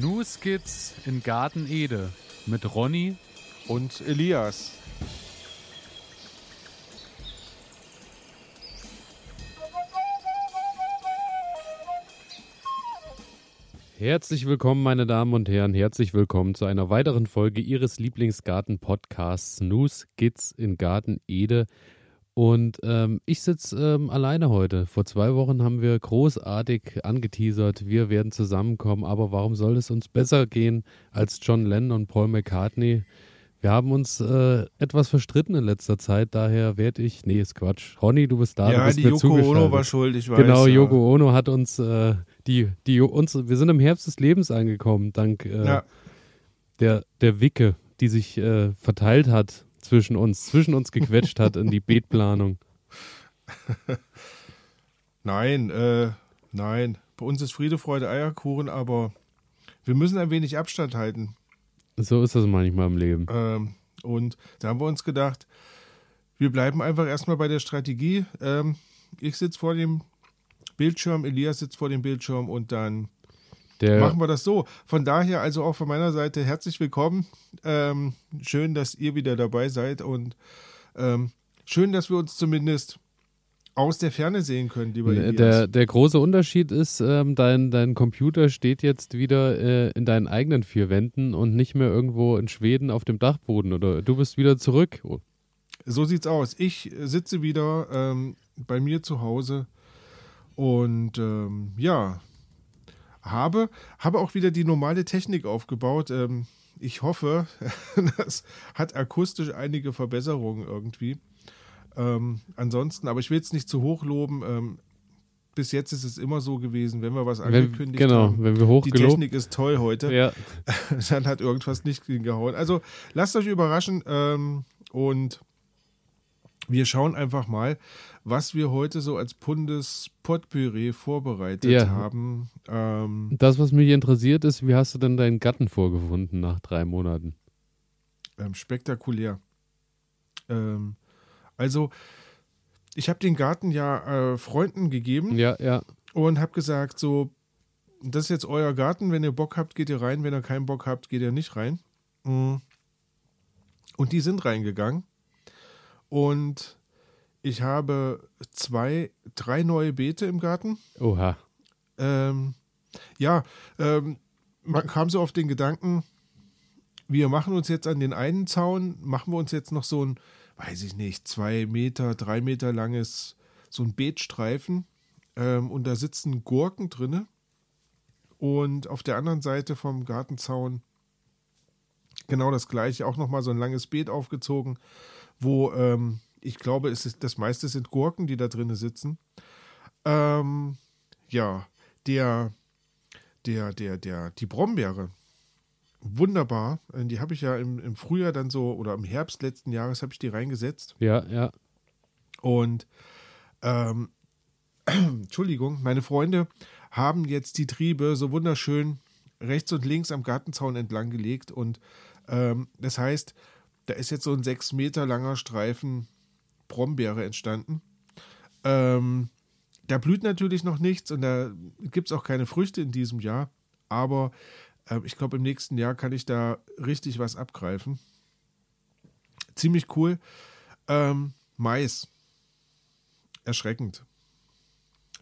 New Skits in Garten Ede mit Ronny und Elias. Herzlich willkommen, meine Damen und Herren. Herzlich willkommen zu einer weiteren Folge Ihres Lieblingsgarten-Podcasts Snooze Kids in Garten Ede. Und ähm, ich sitze ähm, alleine heute. Vor zwei Wochen haben wir großartig angeteasert, wir werden zusammenkommen. Aber warum soll es uns besser gehen als John Lennon und Paul McCartney? Wir haben uns äh, etwas verstritten in letzter Zeit, daher werde ich. Nee, ist Quatsch. Ronny, du bist da. Ja, du bist die Yoko Ono war schuld, ich weiß. Genau, ja. Yoko Ono hat uns äh, die, die uns, wir sind im Herbst des Lebens angekommen, dank äh, Ja. der, der Wicke, die sich äh, verteilt hat zwischen uns, zwischen uns gequetscht hat in die Beetplanung. Nein, äh, nein. Bei uns ist Friede, Freude, Eierkuchen, aber wir müssen ein wenig Abstand halten. So ist das manchmal im Leben. Ähm, und da haben wir uns gedacht, wir bleiben einfach erstmal bei der Strategie. Ähm, ich sitze vor dem Bildschirm, Elias sitzt vor dem Bildschirm und dann Der, machen wir das so. Von daher also auch von meiner Seite herzlich willkommen. Ähm, schön, dass ihr wieder dabei seid und ähm, schön, dass wir uns zumindest aus der Ferne sehen können, lieber Elias. Äh, der, der große Unterschied ist, ähm, dein, dein Computer steht jetzt wieder äh, in deinen eigenen vier Wänden und nicht mehr irgendwo in Schweden auf dem Dachboden. Oder du bist wieder zurück. Oh, So sieht's aus. Ich sitze wieder ähm, bei mir zu Hause und ähm, ja, habe, habe auch wieder die normale Technik aufgebaut. Ähm, ich hoffe, das hat akustisch einige Verbesserungen irgendwie. Ähm, ansonsten, aber ich will jetzt nicht zu hoch loben. Ähm, bis jetzt ist es immer so gewesen, wenn wir was Wenn, angekündigt genau, haben. wenn wir Die hochgelobt. Technik ist toll heute. Ja, dann hat irgendwas nicht hingehauen. Also lasst euch überraschen ähm, und wir schauen einfach mal, was wir heute so als Bundes Potpüree vorbereitet Ja. haben. Ähm, das, was mich interessiert, ist, wie hast du denn deinen Gatten vorgefunden nach drei Monaten? ähm, spektakulär. Ähm, also ich habe den Garten ja äh, Freunden gegeben Ja, ja. und habe gesagt, so, das ist jetzt euer Garten, wenn ihr Bock habt, geht ihr rein, wenn ihr keinen Bock habt, geht ihr nicht rein. Mm. Und die sind reingegangen und ich habe zwei, drei neue Beete im Garten. Oha. Ähm, ja, ähm, man kam so auf den Gedanken, wir machen uns jetzt an den einen Zaun, machen wir uns jetzt noch so ein, weiß ich nicht, zwei Meter, drei Meter langes, so ein Beetstreifen ähm, und da sitzen Gurken drinne und auf der anderen Seite vom Gartenzaun genau das gleiche, auch nochmal so ein langes Beet aufgezogen, wo ähm, ich glaube, es ist, das meiste sind Gurken, die da drinnen sitzen. Ähm, ja, der, der, der, der, die Brombeere, wunderbar. Die habe ich ja im, im Frühjahr dann so, oder im Herbst letzten Jahres habe ich die reingesetzt. Ja, ja. Und, ähm, Entschuldigung, meine Freunde haben jetzt die Triebe so wunderschön rechts und links am Gartenzaun entlang gelegt. Und ähm, das heißt, da ist jetzt so ein sechs Meter langer Streifen Brombeere entstanden. Ähm, da blüht natürlich noch nichts und da gibt es auch keine Früchte in diesem Jahr. Aber ähm, ich glaube, im nächsten Jahr kann ich da richtig was abgreifen. Ziemlich cool. Ähm, Mais. Erschreckend.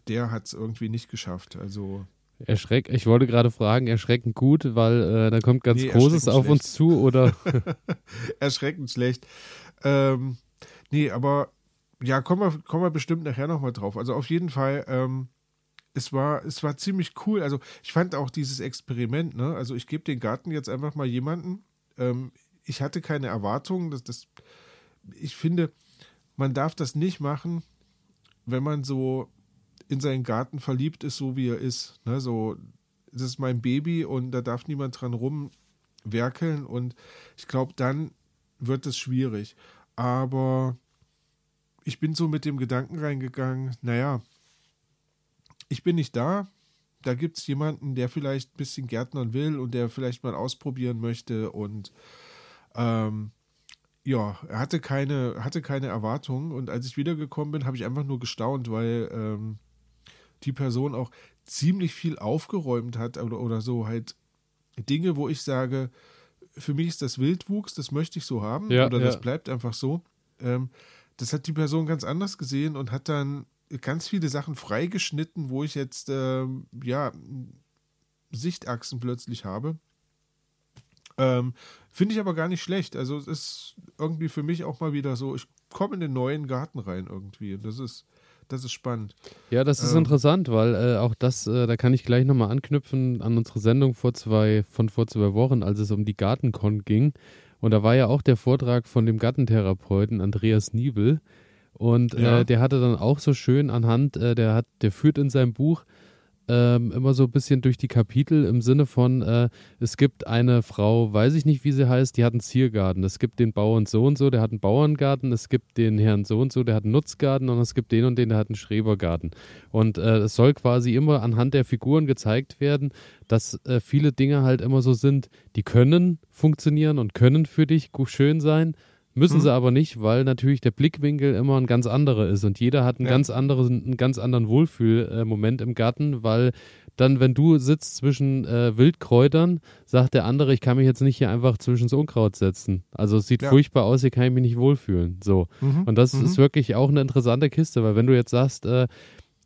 Der hat es irgendwie nicht geschafft. Also, Erschreck, ich wollte gerade fragen, erschreckend gut, weil äh, da kommt ganz Nee, Großes auf uns zu oder erschreckend schlecht. Ähm, nee, aber ja, kommen wir, kommen wir bestimmt nachher nochmal drauf. Also auf jeden Fall, ähm, es war, es war ziemlich cool. Also ich fand auch dieses Experiment, ne? Also ich gebe den Garten jetzt einfach mal jemanden. Ähm, ich hatte keine Erwartungen. dass das, ich finde, man darf das nicht machen, wenn man so in seinen Garten verliebt ist, so wie er ist. Ne? So, das ist mein Baby und da darf niemand dran rumwerkeln und ich glaube, dann wird es schwierig. Aber ich bin so mit dem Gedanken reingegangen, naja, ich bin nicht da. Da gibt es jemanden, der vielleicht ein bisschen Gärtnern will und der vielleicht mal ausprobieren möchte. Und ähm, ja, er hatte keine, hatte keine Erwartungen. Und als ich wiedergekommen bin, habe ich einfach nur gestaunt, weil ähm, die Person auch ziemlich viel aufgeräumt hat oder, oder so halt Dinge, wo ich sage, für mich ist das Wildwuchs, das möchte ich so haben Ja, oder ja. das bleibt einfach so. Ähm, das hat die Person ganz anders gesehen und hat dann ganz viele Sachen freigeschnitten, wo ich jetzt ähm, ja Sichtachsen plötzlich habe. Ähm, Finde ich aber gar nicht schlecht. Also es ist irgendwie für mich auch mal wieder so, ich komme in den neuen Garten rein irgendwie. Und das ist, das ist spannend. Ja, das ist Ähm. interessant, weil äh, auch das, äh, da kann ich gleich nochmal anknüpfen an unsere Sendung vor zwei, von vor zwei Wochen, als es um die Gartenkon ging. Und da war ja auch der Vortrag von dem Gartentherapeuten Andreas Niebel. Und Ja. äh, der hatte dann auch so schön anhand, äh, der hat, der führt in seinem Buch ähm, immer so ein bisschen durch die Kapitel im Sinne von, äh, es gibt eine Frau, weiß ich nicht, wie sie heißt, die hat einen Ziergarten. Es gibt den Bauern so und so, der hat einen Bauerngarten. Es gibt den Herrn so und so, der hat einen Nutzgarten. Und es gibt den und den, der hat einen Schrebergarten. Und äh, es soll quasi immer anhand der Figuren gezeigt werden, dass äh, viele Dinge halt immer so sind, die können funktionieren und können für dich schön sein. Müssen Mhm. sie aber nicht, weil natürlich der Blickwinkel immer ein ganz anderer ist und jeder hat einen Ja. ganz anderen, einen ganz anderen Wohlfühlmoment im Garten, weil dann, wenn du sitzt zwischen äh, Wildkräutern, sagt der andere, ich kann mich jetzt nicht hier einfach zwischen das Unkraut setzen. Also es sieht Ja. furchtbar aus, hier kann ich mich nicht wohlfühlen. So. Mhm. Und das Mhm. ist wirklich auch eine interessante Kiste, weil wenn du jetzt sagst, äh,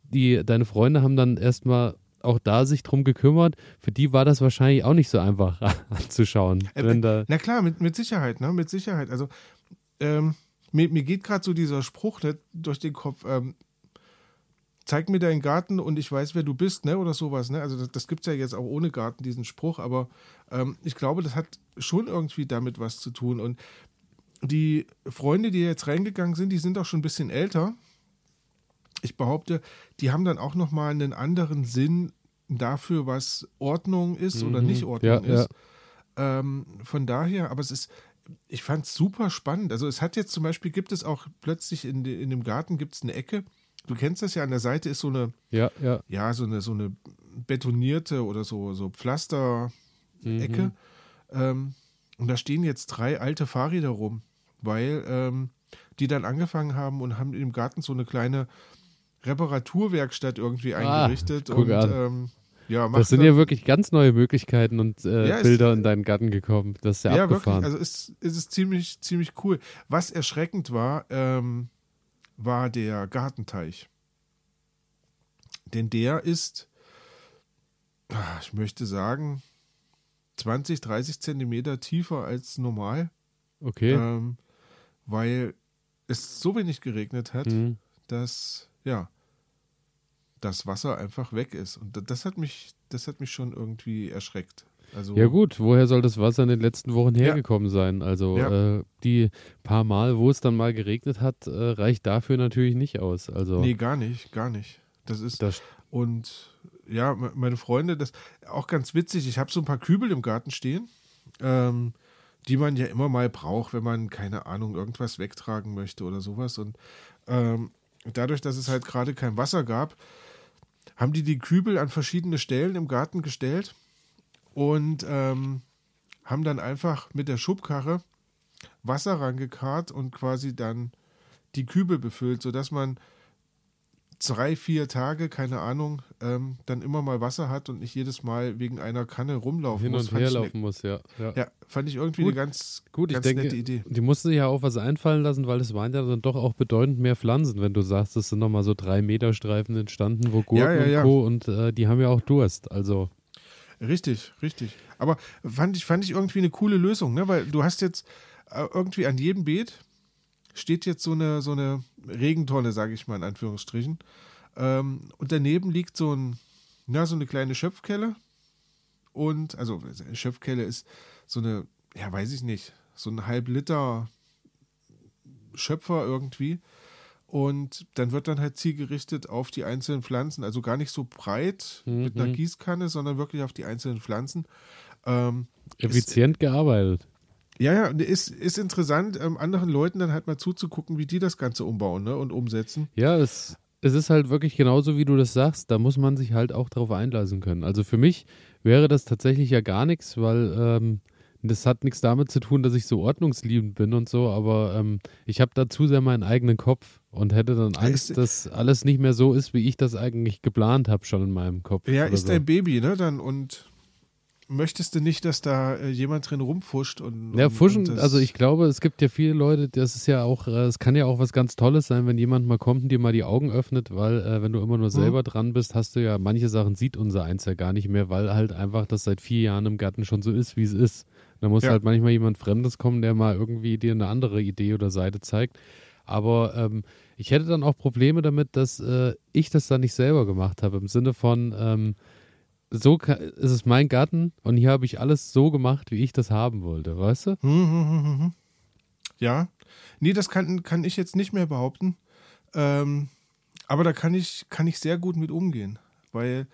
die, deine Freunde haben dann erstmal auch da sich drum gekümmert, für die war das wahrscheinlich auch nicht so einfach anzuschauen. Äh, Na klar, mit, mit Sicherheit, ne? Mit Sicherheit. Also, ähm, mir, mir geht gerade so dieser Spruch ne, durch den Kopf, ähm, zeig mir deinen Garten und ich weiß, wer du bist, ne? Oder sowas, ne? Also das, das gibt es ja jetzt auch ohne Garten, diesen Spruch, aber ähm, ich glaube, das hat schon irgendwie damit was zu tun. Und die Freunde, die jetzt reingegangen sind, die sind auch schon ein bisschen älter. Ich behaupte, die haben dann auch nochmal einen anderen Sinn dafür, was Ordnung ist oder Mhm. nicht Ordnung Ja, ja. ist. Ähm, von daher, aber es ist, ich fand es super spannend. Also es hat jetzt zum Beispiel, gibt es auch plötzlich in, de, in dem Garten gibt es eine Ecke. Du kennst das ja, an der Seite ist so eine, ja, ja. ja, so eine, so eine betonierte oder so, so Pflaster-Ecke. Mhm. Ähm, und da stehen jetzt drei alte Fahrräder rum, weil ähm, die dann angefangen haben und haben im Garten so eine kleine Reparaturwerkstatt irgendwie Ah, eingerichtet. guck und ähm, ja, Das sind ja wirklich ganz neue Möglichkeiten und äh, Ja, es- Bilder in deinen Garten gekommen. Das ist ja, Ja, abgefahren. wirklich. Also es, es ist ziemlich, ziemlich cool. Was erschreckend war, ähm, war der Gartenteich. Denn der ist, ah, ich möchte sagen, 20, 30 Zentimeter tiefer als normal, okay. ähm, weil es so wenig geregnet hat, Mhm. dass, ja, das Wasser einfach weg ist. Und da- das hat mich, das hat mich schon irgendwie erschreckt. Also, Ja gut, woher soll das Wasser in den letzten Wochen Ja. hergekommen sein? Also Ja. äh, die paar Mal, wo es dann mal geregnet hat, äh, reicht dafür natürlich nicht aus. Also Nee, gar nicht, gar nicht. Das ist, das, Und ja, me- meine Freunde, das auch ganz witzig. Ich habe so ein paar Kübel im Garten stehen, ähm, die man ja immer mal braucht, wenn man, keine Ahnung, irgendwas wegtragen möchte oder sowas. Und ähm, dadurch, dass es halt gerade kein Wasser gab, haben die die Kübel an verschiedene Stellen im Garten gestellt und ähm, haben dann einfach mit der Schubkarre Wasser rangekarrt und quasi dann die Kübel befüllt, sodass man drei, vier Tage, keine Ahnung, ähm, dann immer mal Wasser hat und nicht jedes Mal wegen einer Kanne rumlaufen hin muss. und Fand her ich laufen muss, ja. ja. Ne, ja, fand ich irgendwie Gut. eine ganz, Gut, ich ganz denke, nette Idee. die mussten sich ja auch was einfallen lassen, weil es waren ja dann doch auch bedeutend mehr Pflanzen, wenn du sagst, es sind nochmal so drei Meter Streifen entstanden, wo Gurken Ja, ja, ja. und Co. und äh, die haben ja auch Durst. Also Richtig, richtig. Aber fand ich, fand ich irgendwie eine coole Lösung, ne? Weil du hast jetzt äh, irgendwie an jedem Beet steht jetzt so eine, so eine Regentonne, sage ich mal in Anführungsstrichen. Ähm, und daneben liegt so ein, na, so eine kleine Schöpfkelle. Und, also eine Schöpfkelle ist so eine, ja, weiß ich nicht, so ein halb Liter Schöpfer irgendwie. Und dann wird dann halt zielgerichtet auf die einzelnen Pflanzen, also gar nicht so breit mit einer Mhm. Gießkanne, sondern wirklich auf die einzelnen Pflanzen. Ähm, effizient gearbeitet. Ja, ja, ist, ist interessant, ähm, anderen Leuten dann halt mal zuzugucken, wie die das Ganze umbauen ne, und umsetzen. Ja, es, es ist halt wirklich genauso, wie du das sagst. Da muss man sich halt auch drauf einlassen können. Also für mich wäre das tatsächlich ja gar nichts, weil ähm, das hat nichts damit zu tun, dass ich so ordnungsliebend bin und so, aber ähm, ich habe da zu sehr meinen eigenen Kopf und hätte dann Angst, ist- dass alles nicht mehr so ist, wie ich das eigentlich geplant habe schon in meinem Kopf. Ja, ist so. dein Baby, ne? Dann und möchtest du nicht, dass da äh, jemand drin rumfuscht und. Ja, und, Fuschen, und also ich glaube, es gibt ja viele Leute, das ist ja auch, äh, es kann ja auch was ganz Tolles sein, wenn jemand mal kommt und dir mal die Augen öffnet, weil äh, wenn du immer Mhm. nur selber dran bist, hast du ja, manche Sachen sieht unser Eins ja gar nicht mehr, weil halt einfach das seit vier Jahren im Garten schon so ist, wie es ist. Da muss Ja. halt manchmal jemand Fremdes kommen, der mal irgendwie dir eine andere Idee oder Seite zeigt. Aber ähm, ich hätte dann auch Probleme damit, dass äh, ich das dann nicht selber gemacht habe, im Sinne von, ähm, so ist es mein Garten und hier habe ich alles so gemacht, wie ich das haben wollte, weißt du? Hm, hm, hm. Ja. Nee, das kann, kann ich jetzt nicht mehr behaupten. Ähm, aber da kann ich, kann ich sehr gut mit umgehen. Weil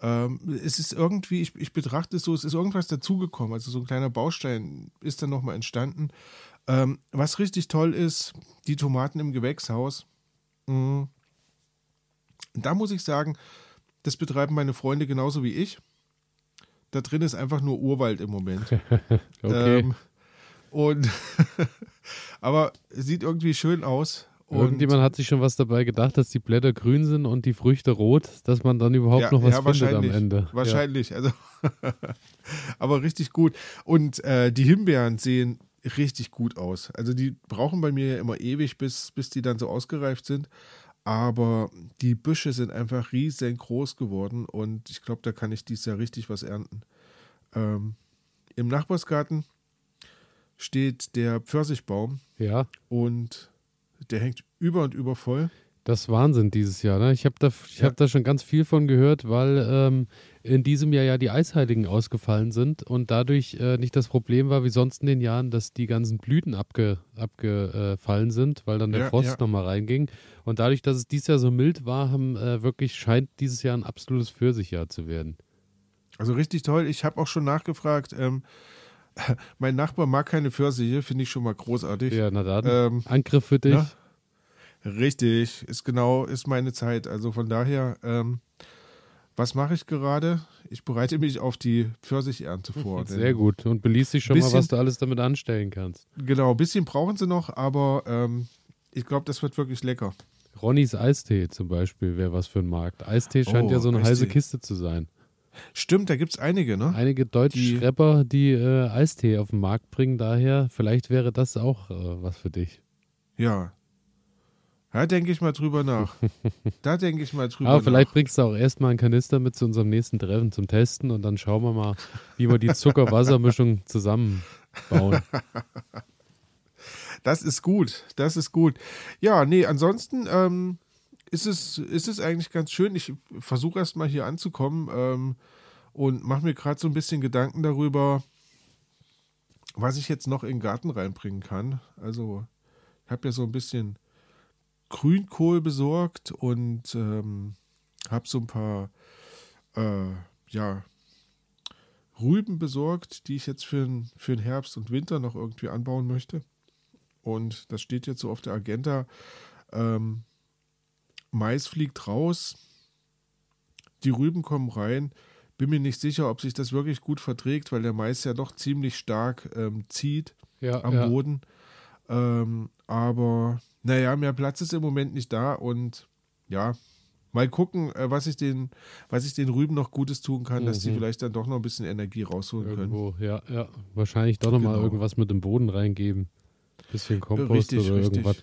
ähm, es ist irgendwie, ich, ich betrachte es so, es ist irgendwas dazugekommen. Also so ein kleiner Baustein ist dann nochmal entstanden. Ähm, was richtig toll ist, die Tomaten im Gewächshaus. Mm. Da muss ich sagen, das betreiben meine Freunde genauso wie ich. Da drin ist einfach nur Urwald im Moment. Okay. Ähm, und aber sieht irgendwie schön aus. Und Irgendjemand hat sich schon was dabei gedacht, dass die Blätter grün sind und die Früchte rot, dass man dann überhaupt ja, noch was ja, findet am Ende. Wahrscheinlich, also aber richtig gut. Und äh, die Himbeeren sehen richtig gut aus. Also die brauchen bei mir ja immer ewig, bis, bis die dann so ausgereift sind. Aber die Büsche sind einfach riesengroß geworden und ich glaube, da kann ich dieses Jahr richtig was ernten. Ähm, Im Nachbarsgarten steht der Pfirsichbaum Ja, und der hängt über und über voll. das ist Wahnsinn dieses Jahr. Ne? Ich habe da, ich Ja. hab da schon ganz viel von gehört, weil ähm, in diesem Jahr ja die Eisheiligen ausgefallen sind und dadurch äh, nicht das Problem war wie sonst in den Jahren, dass die ganzen Blüten abge, abgefallen sind, weil dann der Ja, Frost ja. nochmal reinging. Und dadurch, dass es dieses Jahr so mild war, haben äh, wirklich scheint dieses Jahr ein absolutes Pfirsichjahr zu werden. Also richtig toll. Ich habe auch schon nachgefragt. Ähm, mein Nachbar mag keine Pfirsiche, finde ich schon mal großartig. Ja, na dann. Ähm, Angriff für dich. na? richtig, ist genau, ist meine Zeit. Also von daher, ähm, was mache ich gerade? Ich bereite mich auf die Pfirsichernte vor. Sehr gut. Und beließ dich schon mal, Bisschen- was du alles damit anstellen kannst. Genau, ein bisschen brauchen sie noch, aber ähm, ich glaube, das wird wirklich lecker. Ronnys Eistee zum Beispiel wäre was für ein Markt. Eistee scheint Oh, ja so eine Eistee. heiße Kiste zu sein. Stimmt, da gibt es einige, ne? Einige deutsche Die- Schrepper, die äh, Eistee auf den Markt bringen, daher vielleicht wäre das auch äh, was für dich. Ja. Da denke ich mal drüber nach. da denke ich mal drüber Aber vielleicht nach. bringst du auch erstmal einen Kanister mit zu unserem nächsten Treffen zum Testen und dann schauen wir mal, wie wir die Zucker-Wasser-Mischung zusammenbauen. Das ist gut, das ist gut. Ja, nee, ansonsten ähm, ist, es, ist es eigentlich ganz schön. Ich versuche erst mal hier anzukommen ähm, und mache mir gerade so ein bisschen Gedanken darüber, was ich jetzt noch in den Garten reinbringen kann. Also, ich habe ja so ein bisschen Grünkohl besorgt und ähm, habe so ein paar, äh, ja, Rüben besorgt, die ich jetzt für, den- für den Herbst und Winter noch irgendwie anbauen möchte. Und das steht jetzt so auf der Agenda. Ähm, Mais fliegt raus, die Rüben kommen rein. Bin mir nicht sicher, ob sich das wirklich gut verträgt, weil der Mais ja doch ziemlich stark ähm, zieht Ja, am ja. Boden. Ähm, aber naja, mehr Platz ist im Moment nicht da und ja, mal gucken, äh, was ich den, was ich den Rüben noch Gutes tun kann, dass die Mhm. vielleicht dann doch noch ein bisschen Energie rausholen können. Irgendwo, ja, ja. Wahrscheinlich doch nochmal Genau. irgendwas mit dem Boden reingeben. Bisschen Kompost Richtig, oder richtig. irgendwas.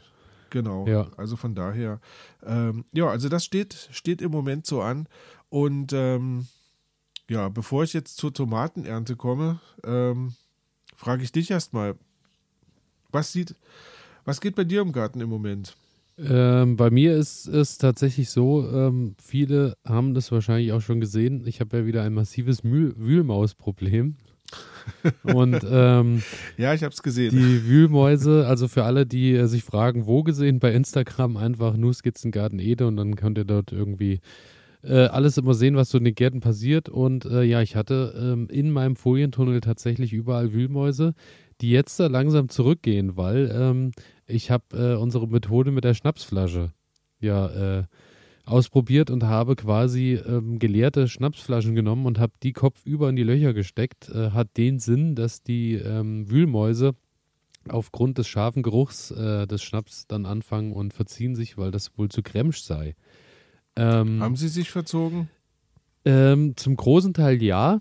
Genau. Ja. Also von daher, ähm, ja, also das steht, steht im Moment so an. Und ähm, ja, bevor ich jetzt zur Tomatenernte komme, ähm, frage ich dich erstmal, was sieht, was geht bei dir im Garten im Moment? Ähm, bei mir ist es tatsächlich so, ähm, viele haben das wahrscheinlich auch schon gesehen. Ich habe ja wieder ein massives Mühl Wühlmausproblem. Und ähm, Ja, ich habe es gesehen. die Wühlmäuse, also für alle, die äh, sich fragen, wo gesehen, bei Instagram einfach nur Skizzengarten Ede und dann könnt ihr dort irgendwie äh, alles immer sehen, was so in den Gärten passiert. Und äh, ja, ich hatte ähm, in meinem Folientunnel tatsächlich überall Wühlmäuse, die jetzt da langsam zurückgehen, weil ähm, ich habe äh, unsere Methode mit der Schnapsflasche ja äh, ausprobiert und habe quasi ähm, geleerte Schnapsflaschen genommen und habe die kopfüber in die Löcher gesteckt. Äh, hat den Sinn, dass die ähm, Wühlmäuse aufgrund des scharfen Geruchs äh, des Schnaps dann anfangen und verziehen sich, weil das wohl zu kremsch sei. Ähm, Haben sie sich verzogen? ähm, zum großen Teil ja,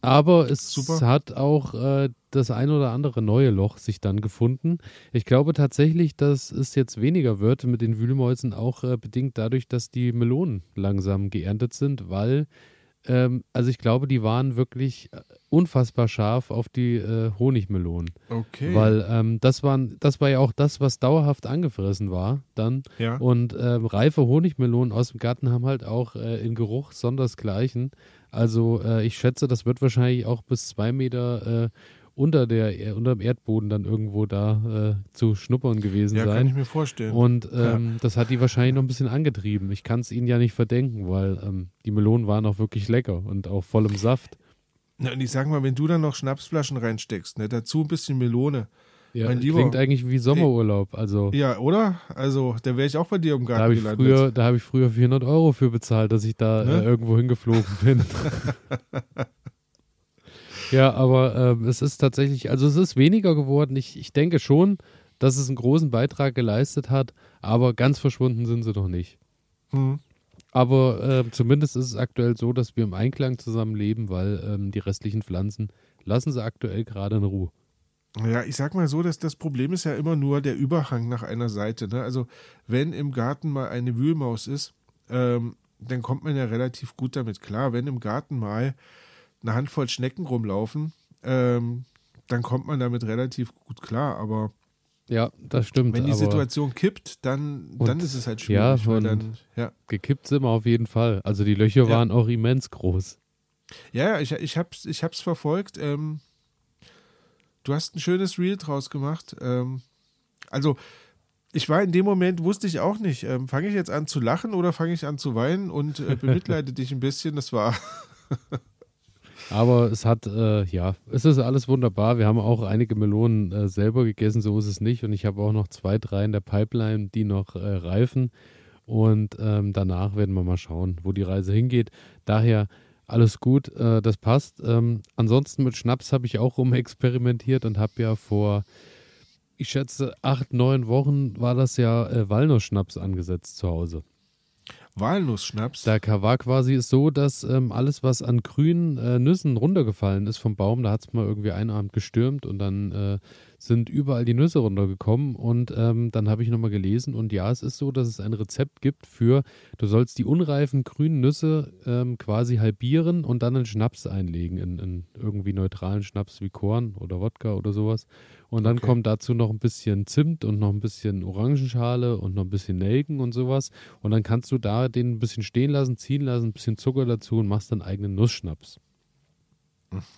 Aber es Super. hat auch äh, das ein oder andere neue Loch sich dann gefunden. Ich glaube tatsächlich, dass es jetzt weniger wird mit den Wühlmäusen, auch äh, bedingt dadurch, dass die Melonen langsam geerntet sind, weil, ähm, also ich glaube, die waren wirklich äh, unfassbar scharf auf die äh, Honigmelonen. Okay. Weil ähm, das, waren, das war ja auch das, was dauerhaft angefressen war dann. ja. Und ähm, reife Honigmelonen aus dem Garten haben halt auch äh, in Geruch sondersgleichen. Also äh, ich schätze, das wird wahrscheinlich auch bis zwei Meter äh, unter, der, äh, unter dem Erdboden dann irgendwo da äh, zu schnuppern gewesen ja, kann sein. ich mir vorstellen. Und ähm, das hat die wahrscheinlich noch ein bisschen angetrieben. Ich kann es ihnen ja nicht verdenken, weil ähm, die Melonen waren auch wirklich lecker und auch voll im Saft. Na, und ich sag mal, wenn du dann noch Schnapsflaschen reinsteckst, ne, dazu ein bisschen Melone. Ja, Mein Lieber, klingt eigentlich wie Sommerurlaub. Also Ja, oder? Also, da wäre ich auch bei dir im da Garten habe ich, gelandet. früher, da hab ich früher 400 Euro für bezahlt, dass ich da Ne? äh, irgendwo hingeflogen bin. ja, aber ähm, es ist tatsächlich, also es ist weniger geworden. Ich, ich denke schon, dass es einen großen Beitrag geleistet hat, aber ganz verschwunden sind sie doch nicht. Hm. Aber ähm, zumindest ist es aktuell so, dass wir im Einklang zusammenleben, weil ähm, die restlichen Pflanzen lassen sie aktuell gerade in Ruhe. Ja, ich sag mal so, dass das Problem ist ja immer nur der Überhang nach einer Seite. Ne? Also, wenn im Garten mal eine Wühlmaus ist, ähm, dann kommt man ja relativ gut damit klar. Wenn im Garten mal eine Handvoll Schnecken rumlaufen, ähm, dann kommt man damit relativ gut klar. Aber Ja, das stimmt. wenn die Situation kippt, dann, dann ist es halt ja, schwierig. und- dann, ja. gekippt sind wir auf jeden Fall. Also die Löcher Ja. waren auch immens groß. Ja, ja, ich, ich hab's, ich hab's verfolgt. Ähm, du hast ein schönes Reel draus gemacht. Ähm, also, ich war in dem Moment, wusste ich auch nicht, ähm, fange ich jetzt an zu lachen oder fange ich an zu weinen und äh, bemitleide dich ein bisschen. Das war, Aber es hat, äh, ja, es ist alles wunderbar. Wir haben auch einige Melonen äh, selber gegessen, so ist es nicht. Und ich habe auch noch zwei, drei in der Pipeline, die noch äh, reifen. Und ähm, danach werden wir mal schauen, wo die Reise hingeht. Daher alles gut, äh, das passt. Ähm, ansonsten mit Schnaps habe ich auch rumexperimentiert und habe ja vor, ich schätze, acht, neun Wochen war das ja äh, Walnussschnaps angesetzt zu Hause. Walnussschnaps. Der war quasi so, dass ähm, alles, was an grünen äh, Nüssen runtergefallen ist vom Baum, da hat es mal irgendwie einen Abend gestürmt und dann äh, sind überall die Nüsse runtergekommen und ähm, dann habe ich nochmal gelesen und ja, es ist so, dass es ein Rezept gibt für, du sollst die unreifen grünen Nüsse ähm, quasi halbieren und dann in Schnaps einlegen, in, in irgendwie neutralen Schnaps wie Korn oder Wodka oder sowas. Und dann Okay. kommt dazu noch ein bisschen Zimt und noch ein bisschen Orangenschale und noch ein bisschen Nelken und sowas. Und dann kannst du da den ein bisschen stehen lassen, ziehen lassen, ein bisschen Zucker dazu und machst dann eigenen Nussschnaps.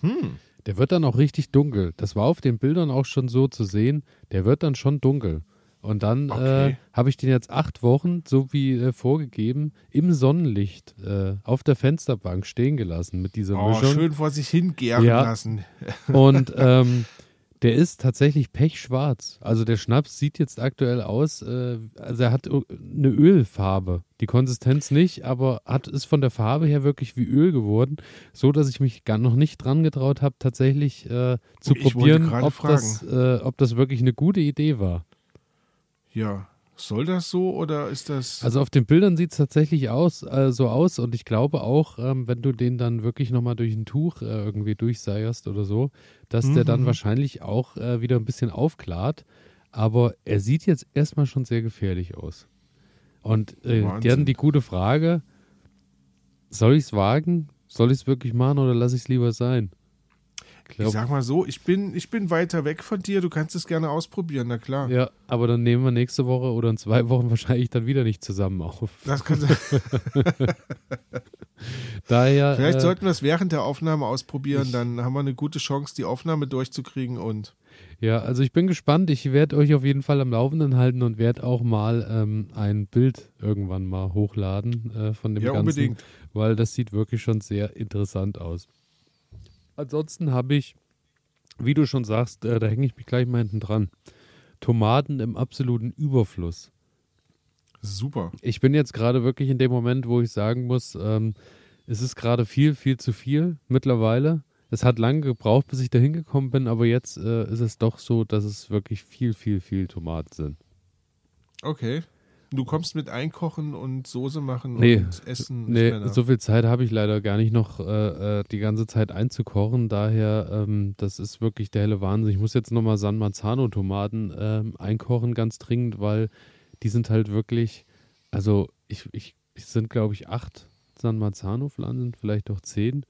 Hm. Der wird dann auch richtig dunkel. Das war auf den Bildern auch schon so zu sehen. Der wird dann schon dunkel. Und dann äh, Okay. habe ich den jetzt acht Wochen, so wie äh, vorgegeben, im Sonnenlicht äh, auf der Fensterbank stehen gelassen mit dieser Oh, Mischung. schön vor sich hingären Ja. lassen. Und ähm, der ist tatsächlich pechschwarz. Also der Schnaps sieht jetzt aktuell aus, äh, also er hat eine Ölfarbe. Die Konsistenz nicht, aber hat ist von der Farbe her wirklich wie Öl geworden, so dass ich mich gar noch nicht dran getraut habe, tatsächlich äh, zu Ich wollte probieren, ob das, äh, ob das wirklich eine gute Idee war. Ja, soll das so oder ist das. Also auf den Bildern sieht es tatsächlich aus, äh, so aus und ich glaube auch, ähm, wenn du den dann wirklich nochmal durch ein Tuch äh, irgendwie durchseierst oder so, dass der dann Mhm. wahrscheinlich auch äh, wieder ein bisschen aufklart. Aber er sieht jetzt erstmal schon sehr gefährlich aus. Und äh, dann die gute Frage, soll ich es wagen? Soll ich es wirklich machen oder lasse ich es lieber sein? Ich ich glaub, sag mal so, ich bin, ich bin weiter weg von dir. Du kannst es gerne ausprobieren, na klar. ja, aber dann nehmen wir nächste Woche oder in zwei Wochen wahrscheinlich dann wieder nicht zusammen auf. Das kann, Daher, vielleicht äh, sollten wir es während der Aufnahme ausprobieren, dann haben wir eine gute Chance, die Aufnahme durchzukriegen und Ja, also ich bin gespannt. Ich werde euch auf jeden Fall am Laufenden halten und werde auch mal ähm, ein Bild irgendwann mal hochladen äh, von dem ja, Ganzen, unbedingt. weil das sieht wirklich schon sehr interessant aus. Ansonsten habe ich, wie du schon sagst, äh, da hänge ich mich gleich mal hinten dran. Tomaten im absoluten Überfluss. Super. Ich bin jetzt gerade wirklich in dem Moment, wo ich sagen muss, ähm, es ist gerade viel, viel zu viel mittlerweile. Es hat lange gebraucht, bis ich da hingekommen bin, aber jetzt äh, ist es doch so, dass es wirklich viel, viel, viel Tomaten sind. Okay. Du kommst mit Einkochen und Soße machen Nee, und Essen. Nee, so viel Zeit habe ich leider gar nicht noch äh, äh, die ganze Zeit einzukochen. Daher, ähm, das ist wirklich der helle Wahnsinn. Ich muss jetzt nochmal San Marzano-Tomaten ähm, einkochen, ganz dringend, weil die sind halt wirklich, also ich, ich, es sind glaube ich acht San Marzano-Pflanzen, vielleicht auch zehn,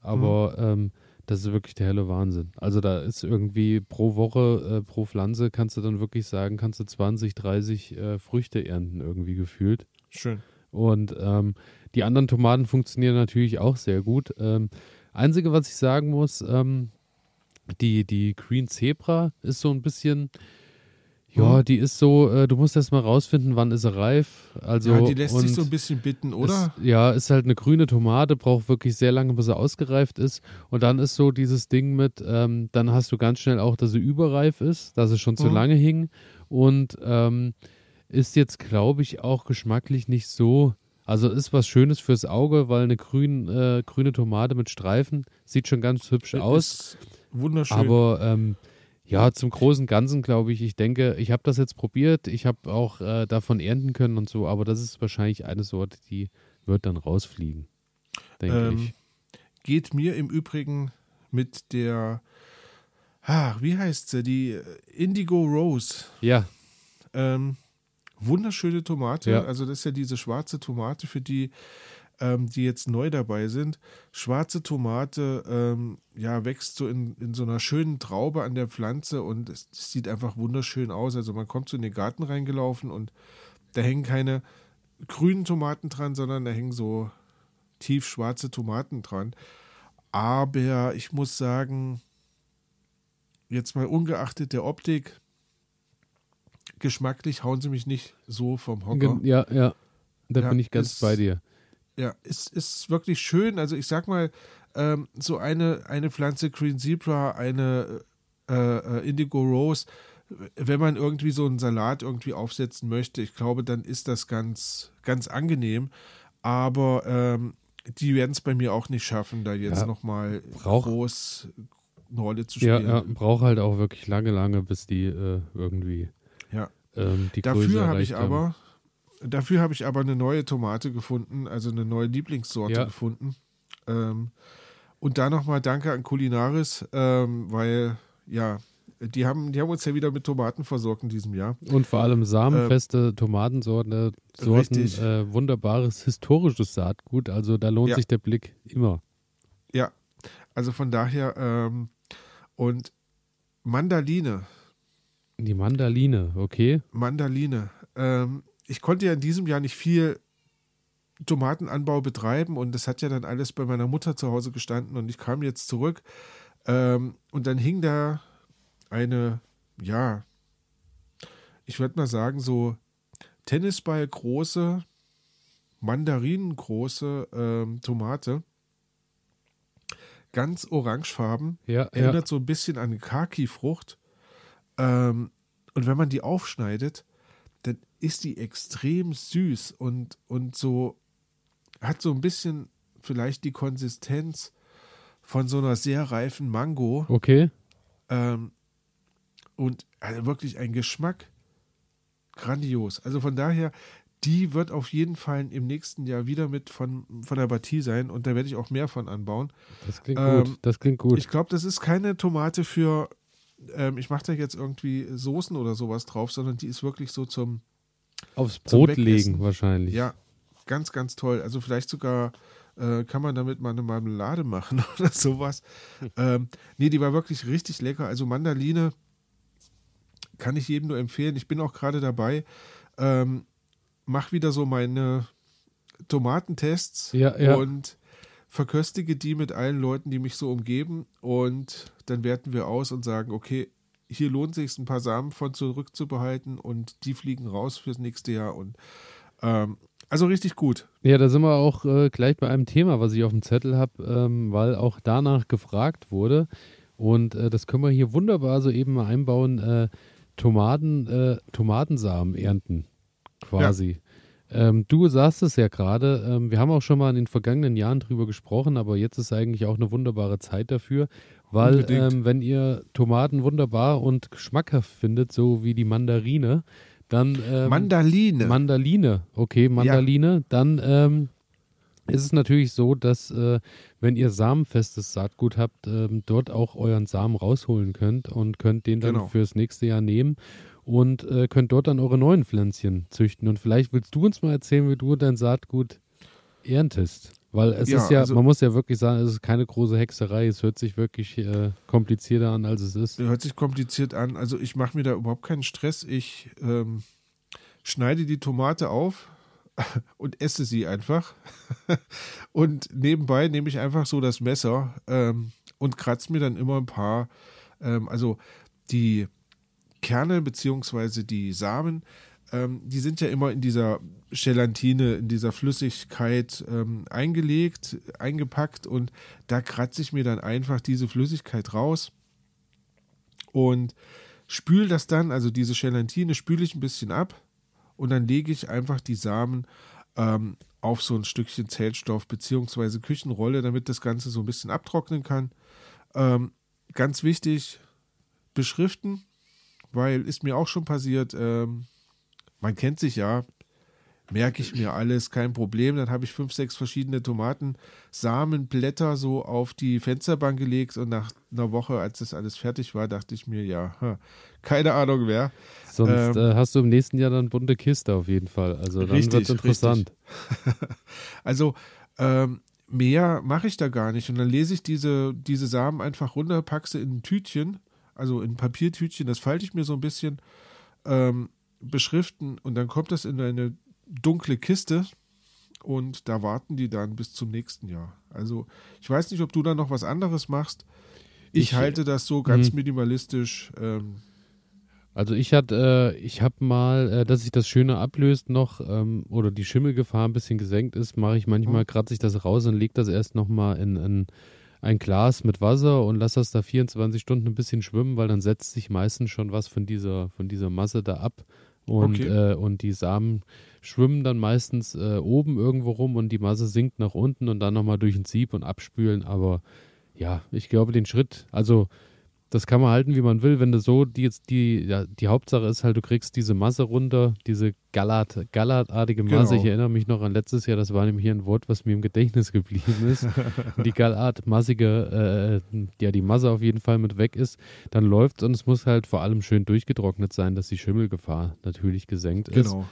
aber ähm, das ist wirklich der helle Wahnsinn. Also da ist irgendwie pro Woche, äh, pro Pflanze kannst du dann wirklich sagen, kannst du 20, 30 äh, Früchte ernten irgendwie gefühlt. Schön. Und ähm, die anderen Tomaten funktionieren natürlich auch sehr gut. Ähm, einzige, was ich sagen muss, ähm, die, die Green Zebra ist so ein bisschen, ja, Mhm. die ist so, äh, du musst erst mal rausfinden, wann ist sie reif. Also, ja, die lässt sich so ein bisschen bitten, oder? Ist, ja, ist halt eine grüne Tomate, braucht wirklich sehr lange, bis sie ausgereift ist. Und dann ist so dieses Ding mit, ähm, dann hast du ganz schnell auch, dass sie überreif ist, dass sie schon zu Mhm. lange hing. Und ähm, ist jetzt, glaube ich, auch geschmacklich nicht so. Also ist was Schönes fürs Auge, weil eine grün, äh, grüne Tomate mit Streifen sieht schon ganz hübsch aus. Ist wunderschön. Aber ähm, ja, zum großen Ganzen glaube ich, ich denke, ich habe das jetzt probiert, ich habe auch äh, davon ernten können und so, aber das ist wahrscheinlich eine Sorte, die wird dann rausfliegen, denke Ähm, ich. Geht mir im Übrigen mit der, ah, wie heißt sie, die Indigo Rose. Ja, Ähm, wunderschöne Tomate. Ja. Also das ist ja diese schwarze Tomate, für die, ähm, die jetzt neu dabei sind. Schwarze Tomate, ähm, ja, wächst so in, in so einer schönen Traube an der Pflanze und es, es sieht einfach wunderschön aus. Also man kommt so in den Garten reingelaufen und da hängen keine grünen Tomaten dran, sondern da hängen so tiefschwarze Tomaten dran. Aber ich muss sagen, jetzt mal ungeachtet der Optik, geschmacklich hauen sie mich nicht so vom Hocker. Ja, ja, da Ja, bin ich ganz bei dir. Ja, ist, ist wirklich schön. Also ich sag mal, ähm, so eine, eine Pflanze Green Zebra, eine äh, äh, Indigo Rose, wenn man irgendwie so einen Salat irgendwie aufsetzen möchte, ich glaube, dann ist das ganz, ganz angenehm. Aber ähm, die werden es bei mir auch nicht schaffen, da jetzt Ja, nochmal groß eine Rolle zu Ja, spielen. ja, braucht halt auch wirklich lange, lange, bis die äh, irgendwie Ja. ähm, die Dafür habe ich aber, dafür habe ich aber eine neue Tomate gefunden, also eine neue Lieblingssorte Ja. gefunden. Ähm, und da nochmal Danke an Kulinaris, ähm, weil ja, die haben, die haben uns ja wieder mit Tomaten versorgt in diesem Jahr. Und vor allem samenfeste Tomatensorten, äh, Sorten, Ähm, äh, wunderbares historisches Saatgut. Also da lohnt Ja. sich der Blick immer. Ja, also von daher ähm, und Mandaline, Die Mandaline, okay. Mandaline. Ähm, ich konnte ja in diesem Jahr nicht viel Tomatenanbau betreiben und das hat ja dann alles bei meiner Mutter zu Hause gestanden und ich kam jetzt zurück ähm, und dann hing da eine, ja, ich würde mal sagen, so Tennisball große, mandarinengroße ähm, Tomate. Ganz orangefarben Ja, ja. erinnert so ein bisschen an Kaki-Frucht. Ähm, und wenn man die aufschneidet, ist die extrem süß und, und so hat so ein bisschen vielleicht die Konsistenz von so einer sehr reifen Mango Okay. ähm, und also wirklich ein Geschmack grandios. Also von daher, die wird auf jeden Fall im nächsten Jahr wieder mit von, von der Partie sein und da werde ich auch mehr von anbauen. Das klingt Ähm, gut. Das klingt gut. Ich glaube, das ist keine Tomate für, ähm, ich mache da jetzt irgendwie Soßen oder sowas drauf, sondern die ist wirklich so zum, Aufs Brot legen wahrscheinlich. ja, ganz, ganz toll. Also vielleicht sogar äh, kann man damit mal eine Marmelade machen oder sowas. ähm, nee, die war wirklich richtig lecker. Also Mandaline kann ich jedem nur empfehlen. Ich bin auch gerade dabei. Ähm, mach wieder so meine Tomatentests Ja, ja. und verköstige die mit allen Leuten, die mich so umgeben. Und dann werten wir aus und sagen, okay, hier lohnt sich ein paar Samen von zurückzubehalten und die fliegen raus fürs nächste Jahr. Und ähm, also richtig gut. Ja, da sind wir auch äh, gleich bei einem Thema, was ich auf dem Zettel habe, ähm, weil auch danach gefragt wurde. Und äh, das können wir hier wunderbar so eben mal einbauen. Äh, Tomaten, äh, Tomatensamen ernten, quasi. Ähm, du sagst es ja gerade, ähm, wir haben auch schon mal in den vergangenen Jahren drüber gesprochen, aber jetzt ist eigentlich auch eine wunderbare Zeit dafür, weil ähm, wenn ihr Tomaten wunderbar und geschmackhaft findet, so wie die Mandarine, Dann ähm, Mandaline. Mandaline, okay, Mandaline. Dann ähm, ist es natürlich so, dass äh, wenn ihr samenfestes Saatgut habt, ähm, dort auch euren Samen rausholen könnt und könnt den dann Genau. fürs nächste Jahr nehmen und äh, könnt dort dann eure neuen Pflänzchen züchten. Und vielleicht willst du uns mal erzählen, wie du dein Saatgut erntest. Weil es Ja, ist ja, also- man muss ja wirklich sagen, es ist keine große Hexerei. Es hört sich wirklich äh, komplizierter an, als es ist. Hört sich kompliziert an. Also ich mache mir da überhaupt keinen Stress. Ich ähm, schneide die Tomate auf und esse sie einfach. und nebenbei nehme ich einfach so das Messer ähm, und kratze mir dann immer ein paar, ähm, also die Kerne beziehungsweise die Samen, ähm, die sind ja immer in dieser Gelatine, in dieser Flüssigkeit ähm, eingelegt, eingepackt und da kratze ich mir dann einfach diese Flüssigkeit raus und spül das dann, also diese Gelatine spüle ich ein bisschen ab und dann lege ich einfach die Samen ähm, auf so ein Stückchen Zellstoff beziehungsweise Küchenrolle, damit das Ganze so ein bisschen abtrocknen kann. Ähm, ganz wichtig, beschriften, weil ist mir auch schon passiert, ähm, man kennt sich ja, merke ich mir alles, kein Problem. Dann habe ich fünf, sechs verschiedene Tomaten, Samenblätter so auf die Fensterbank gelegt und nach einer Woche, als das alles fertig war, dachte ich mir, ja, keine Ahnung mehr. Sonst Ähm, äh, hast du im nächsten Jahr dann bunte Kiste auf jeden Fall. Also dann Richtig, wird es interessant. Also ähm, mehr mache ich da gar nicht. Und dann lese ich diese, diese Samen einfach runter, packe sie in ein Tütchen, also in ein Papiertütchen, das falte ich mir so ein bisschen, ähm, beschriften und dann kommt das in eine dunkle Kiste und da warten die dann bis zum nächsten Jahr. Also ich weiß nicht, ob du da noch was anderes machst. Ich, Ich- halte das so ganz Mhm. minimalistisch. Ähm, Also ich hatte, äh, ich habe mal, äh, dass sich das Schöne ablöst noch ähm, oder die Schimmelgefahr ein bisschen gesenkt ist, mache ich manchmal, Mhm. kratze ich das raus und lege das erst nochmal in, in ein Glas mit Wasser und lasse das da 24 Stunden ein bisschen schwimmen, weil dann setzt sich meistens schon was von dieser, von dieser Masse da ab. Und, Okay. äh, und die Samen schwimmen dann meistens äh, oben irgendwo rum und die Masse sinkt nach unten und dann nochmal durch ein Sieb und abspülen. Aber ja, ich glaube, den Schritt, also das kann man halten, wie man will. Wenn du so, die jetzt die, ja, die Hauptsache ist halt, du kriegst diese Masse runter, diese Gallat, Gallartartige Masse. Genau. Ich erinnere mich noch an letztes Jahr, das war nämlich hier ein Wort, was mir im Gedächtnis geblieben ist. die Gallartmassige, äh, ja, die Masse auf jeden Fall mit weg ist, dann läuft und es muss halt vor allem schön durchgetrocknet sein, dass die Schimmelgefahr natürlich gesenkt ist. genau.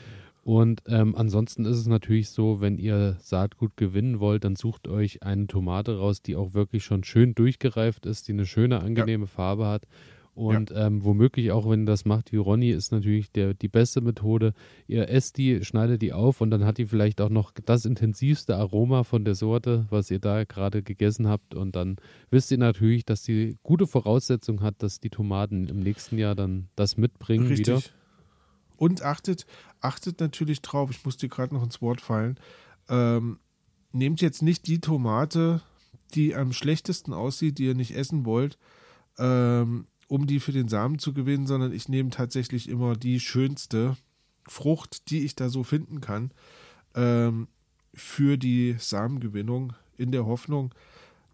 Und ähm, ansonsten ist es natürlich so, wenn ihr Saatgut gewinnen wollt, dann sucht euch eine Tomate raus, die auch wirklich schon schön durchgereift ist, die eine schöne, angenehme Farbe hat. Und ähm, womöglich auch, wenn ihr das macht wie Ronny, ist natürlich der, die beste Methode. Ihr esst die, schneidet die auf und dann hat die vielleicht auch noch das intensivste Aroma von der Sorte, was ihr da gerade gegessen habt. Und dann wisst ihr natürlich, dass die gute Voraussetzung hat, dass die Tomaten im nächsten Jahr dann das mitbringen Richtig. wieder. Und achtet, achtet natürlich drauf, ich muss dir gerade noch ins Wort fallen. Ähm, nehmt jetzt nicht die Tomate, die am schlechtesten aussieht, die ihr nicht essen wollt, ähm, um die für den Samen zu gewinnen, sondern ich nehme tatsächlich immer die schönste Frucht, die ich da so finden kann, ähm, für die Samengewinnung, in der Hoffnung,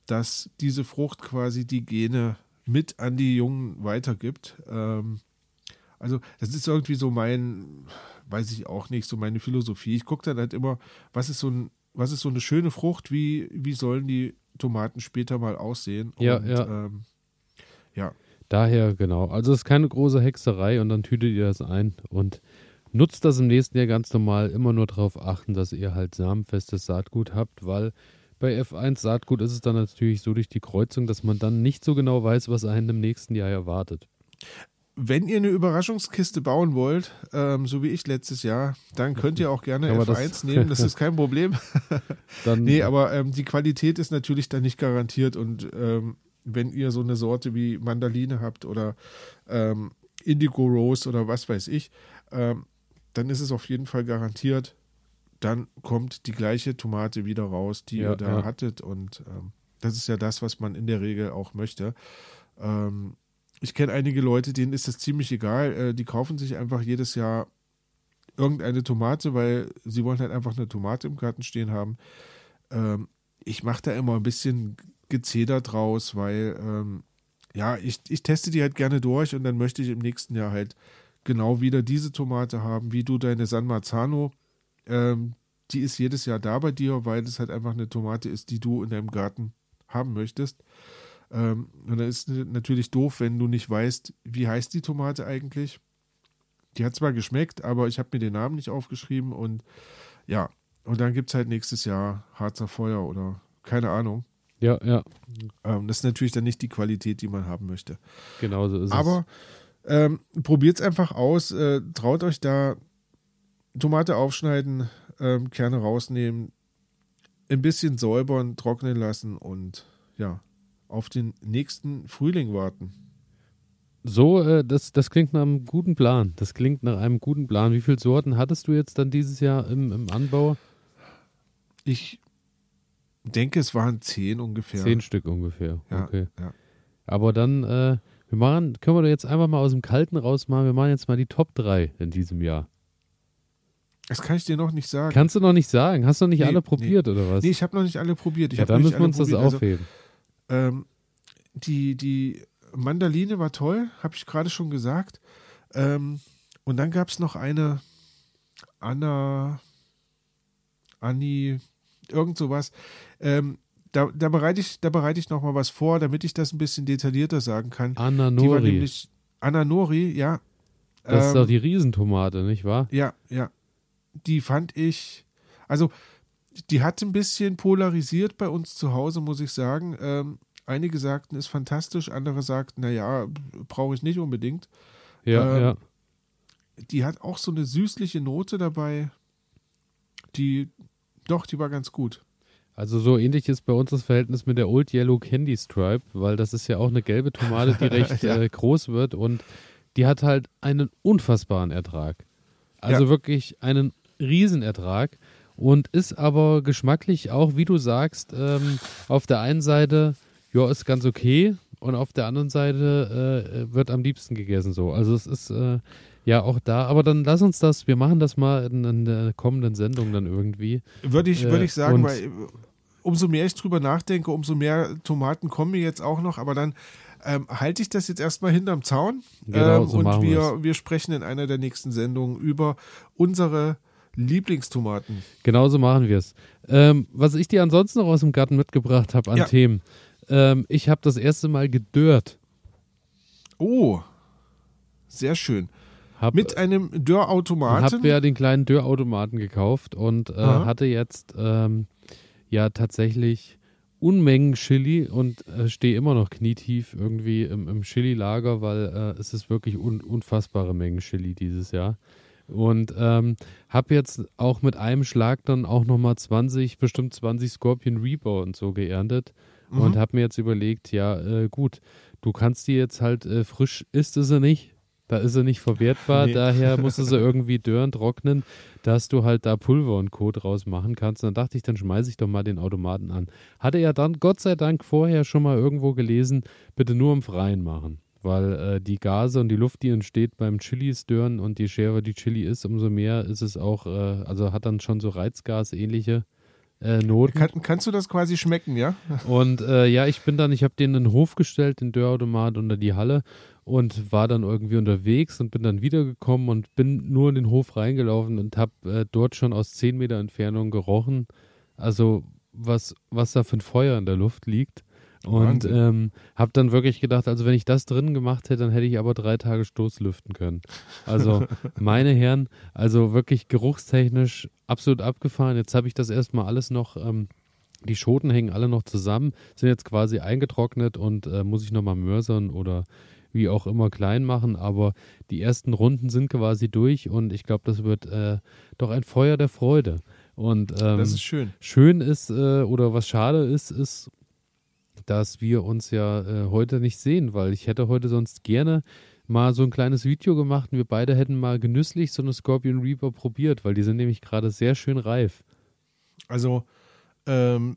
dass diese Frucht quasi die Gene mit an die Jungen weitergibt. Ähm, also, das ist irgendwie so mein, weiß ich auch nicht, so meine Philosophie. Ich gucke dann halt immer, was ist so ein, was ist so eine schöne Frucht, wie, wie sollen die Tomaten später mal aussehen? Ja, Und, ja. Ähm, ja, Daher, genau. Also es ist keine große Hexerei und dann tütet ihr das ein und nutzt das im nächsten Jahr ganz normal. Immer nur darauf achten, dass ihr halt samenfestes Saatgut habt, weil bei F1 Saatgut ist es dann natürlich so durch die Kreuzung, dass man dann nicht so genau weiß, was einen im nächsten Jahr erwartet. Wenn ihr eine Überraschungskiste bauen wollt, ähm, so wie ich letztes Jahr, dann könnt ihr auch gerne man F1 das- nehmen, das ist kein Problem. Dann, Nee, aber ähm, die Qualität ist natürlich dann nicht garantiert und ähm, wenn ihr so eine Sorte wie Mandaline habt oder ähm, Indigo Rose oder was weiß ich, ähm, dann ist es auf jeden Fall garantiert, dann kommt die gleiche Tomate wieder raus, die Ja, ihr da ja. hattet und ähm, das ist ja das, was man in der Regel auch möchte. Ähm, ich kenne einige Leute, denen ist das ziemlich egal, äh, die kaufen sich einfach jedes Jahr irgendeine Tomate, weil sie wollen halt einfach eine Tomate im Garten stehen haben. Ähm, ich mache da immer ein bisschen Gezeder draus, weil ähm, ja, ich, ich teste die halt gerne durch und dann möchte ich im nächsten Jahr halt genau wieder diese Tomate haben, wie du deine San Marzano. Ähm, die ist jedes Jahr da bei dir, weil es halt einfach eine Tomate ist, die du in deinem Garten haben möchtest. Ähm, und dann ist es natürlich doof, wenn du nicht weißt, wie heißt die Tomate eigentlich. Die hat zwar geschmeckt, aber ich habe mir den Namen nicht aufgeschrieben und ja, und dann gibt es halt nächstes Jahr Harzer Feuer oder keine Ahnung. Ja, ja. Ähm, das ist natürlich dann nicht die Qualität, die man haben möchte. Genau so ist Aber ähm, probiert es einfach aus, äh, traut euch da Tomate aufschneiden, ähm, Kerne rausnehmen, ein bisschen säubern, trocknen lassen und ja, auf den nächsten Frühling warten. So, äh, das, das klingt nach einem guten Plan. Das klingt nach einem guten Plan. Wie viele Sorten hattest du jetzt dann dieses Jahr im, im Anbau? Ich denke, es waren zehn ungefähr. Zehn Stück ungefähr. Ja, Okay. ja. Aber dann, äh, wir machen, können wir doch jetzt einfach mal aus dem Kalten rausmachen. Wir machen jetzt mal die Top 3 in diesem Jahr. Das kann ich dir noch nicht sagen. Kannst du noch nicht sagen? Hast du noch nicht Nee, alle nee. probiert oder was? nee, ich habe noch nicht alle probiert. Ich ja, dann müssen wir uns alle das probiert. Also, aufheben. Ähm, die, die Mandaline war toll, habe ich gerade schon gesagt. Ähm, und dann gab es noch eine Anna, Anni, irgend sowas. Ähm, da, da bereite ich, da bereite ich noch mal was vor, damit ich das ein bisschen detaillierter sagen kann. Anna Die war Nori. nämlich Anna Nori, ja. Das ist Ähm, doch die Riesentomate, nicht wahr? ja, ja. Die fand ich, also die hat ein bisschen polarisiert bei uns zu Hause, muss ich sagen. Ähm, einige sagten, ist fantastisch, andere sagten, naja, brauche ich nicht unbedingt. Ja, ähm, ja. Die hat auch so eine süßliche Note dabei. Die, doch, die war ganz gut. Also so ähnlich ist bei uns das Verhältnis mit der Old Yellow Candy Stripe, weil das ist ja auch eine gelbe Tomate, die recht Ja. äh, groß wird und die hat halt einen unfassbaren Ertrag. Also Ja. wirklich einen Riesenertrag und ist aber geschmacklich auch, wie du sagst, ähm, auf der einen Seite, ja, ist ganz okay und auf der anderen Seite äh, wird am liebsten gegessen so. Also es ist äh, ja auch da, aber dann lass uns das, wir machen das mal in, in der kommenden Sendung dann irgendwie. Würde ich, Äh, würde ich sagen, weil äh, umso mehr ich drüber nachdenke, umso mehr Tomaten kommen mir jetzt auch noch, aber dann ähm, halte ich das jetzt erstmal hinterm Zaun Genau, ähm, so und wir's. wir, wir sprechen in einer der nächsten Sendungen über unsere Lieblingstomaten. Genauso machen wir es. Ähm, was ich dir ansonsten noch aus dem Garten mitgebracht habe an Ja. Themen. Ähm, ich habe das erste Mal gedörrt. Oh, sehr schön. Hab, Mit einem Dörrautomaten. habe ja den kleinen Dörrautomaten gekauft und äh, hatte jetzt ähm, ja tatsächlich Unmengen Chili und äh, stehe immer noch knietief irgendwie im, im Chili-Lager, weil äh, es ist wirklich un unfassbare Mengen Chili dieses Jahr. Und ähm, habe jetzt auch mit einem Schlag dann auch nochmal 20, bestimmt 20 Scorpion Reaper und so geerntet. Mhm. Und habe mir jetzt überlegt, ja äh, gut, du kannst die jetzt halt äh, frisch, isst du sie nicht, da ist sie nicht verwertbar, Nee. daher musst du sie irgendwie dörren, trocknen, dass du halt da Pulver und Co. draus machen kannst. Und dann dachte ich, dann schmeiße ich doch mal den Automaten an. Hatte ja dann Gott sei Dank vorher schon mal irgendwo gelesen, bitte nur im Freien machen. Weil äh, die Gase und die Luft, die entsteht beim Chilis dörren und je schärfer die Chili ist, umso mehr ist es auch, äh, also hat dann schon so Reizgas-ähnliche äh, Noten. Kann, kannst du das quasi schmecken, ja? Und äh, ja, ich bin dann, ich habe den in den Hof gestellt, den Dörrautomat unter die Halle und war dann irgendwie unterwegs und bin dann wiedergekommen und bin nur in den Hof reingelaufen und habe äh, dort schon aus 10 Meter Entfernung gerochen. Also was, was da für ein Feuer in der Luft liegt. Und ähm, habe dann wirklich gedacht, also wenn ich das drin gemacht hätte, dann hätte ich aber drei Tage Stoßlüften können. Also meine Herren, also wirklich geruchstechnisch absolut abgefahren. Jetzt habe ich das erstmal alles noch, ähm, die Schoten hängen alle noch zusammen, sind jetzt quasi eingetrocknet und äh, muss ich nochmal mörsern oder wie auch immer klein machen, aber die ersten Runden sind quasi durch und ich glaube, das wird äh, doch ein Feuer der Freude. Und ähm, Das ist schön. schön ist äh, oder was schade ist, ist, dass wir uns ja äh, heute nicht sehen, weil ich hätte heute sonst gerne mal so ein kleines Video gemacht und wir beide hätten mal genüsslich so eine Scorpion Reaper probiert, weil die sind nämlich gerade sehr schön reif. Also, ähm,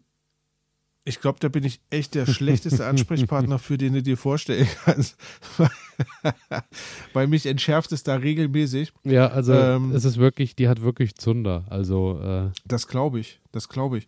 ich glaube, da bin ich echt der schlechteste Ansprechpartner, für den du dir vorstellen kannst. Weil mich entschärft es da regelmäßig. Ja, also Ähm, es ist wirklich, die hat wirklich Zunder. Also äh, Das glaube ich, das glaube ich.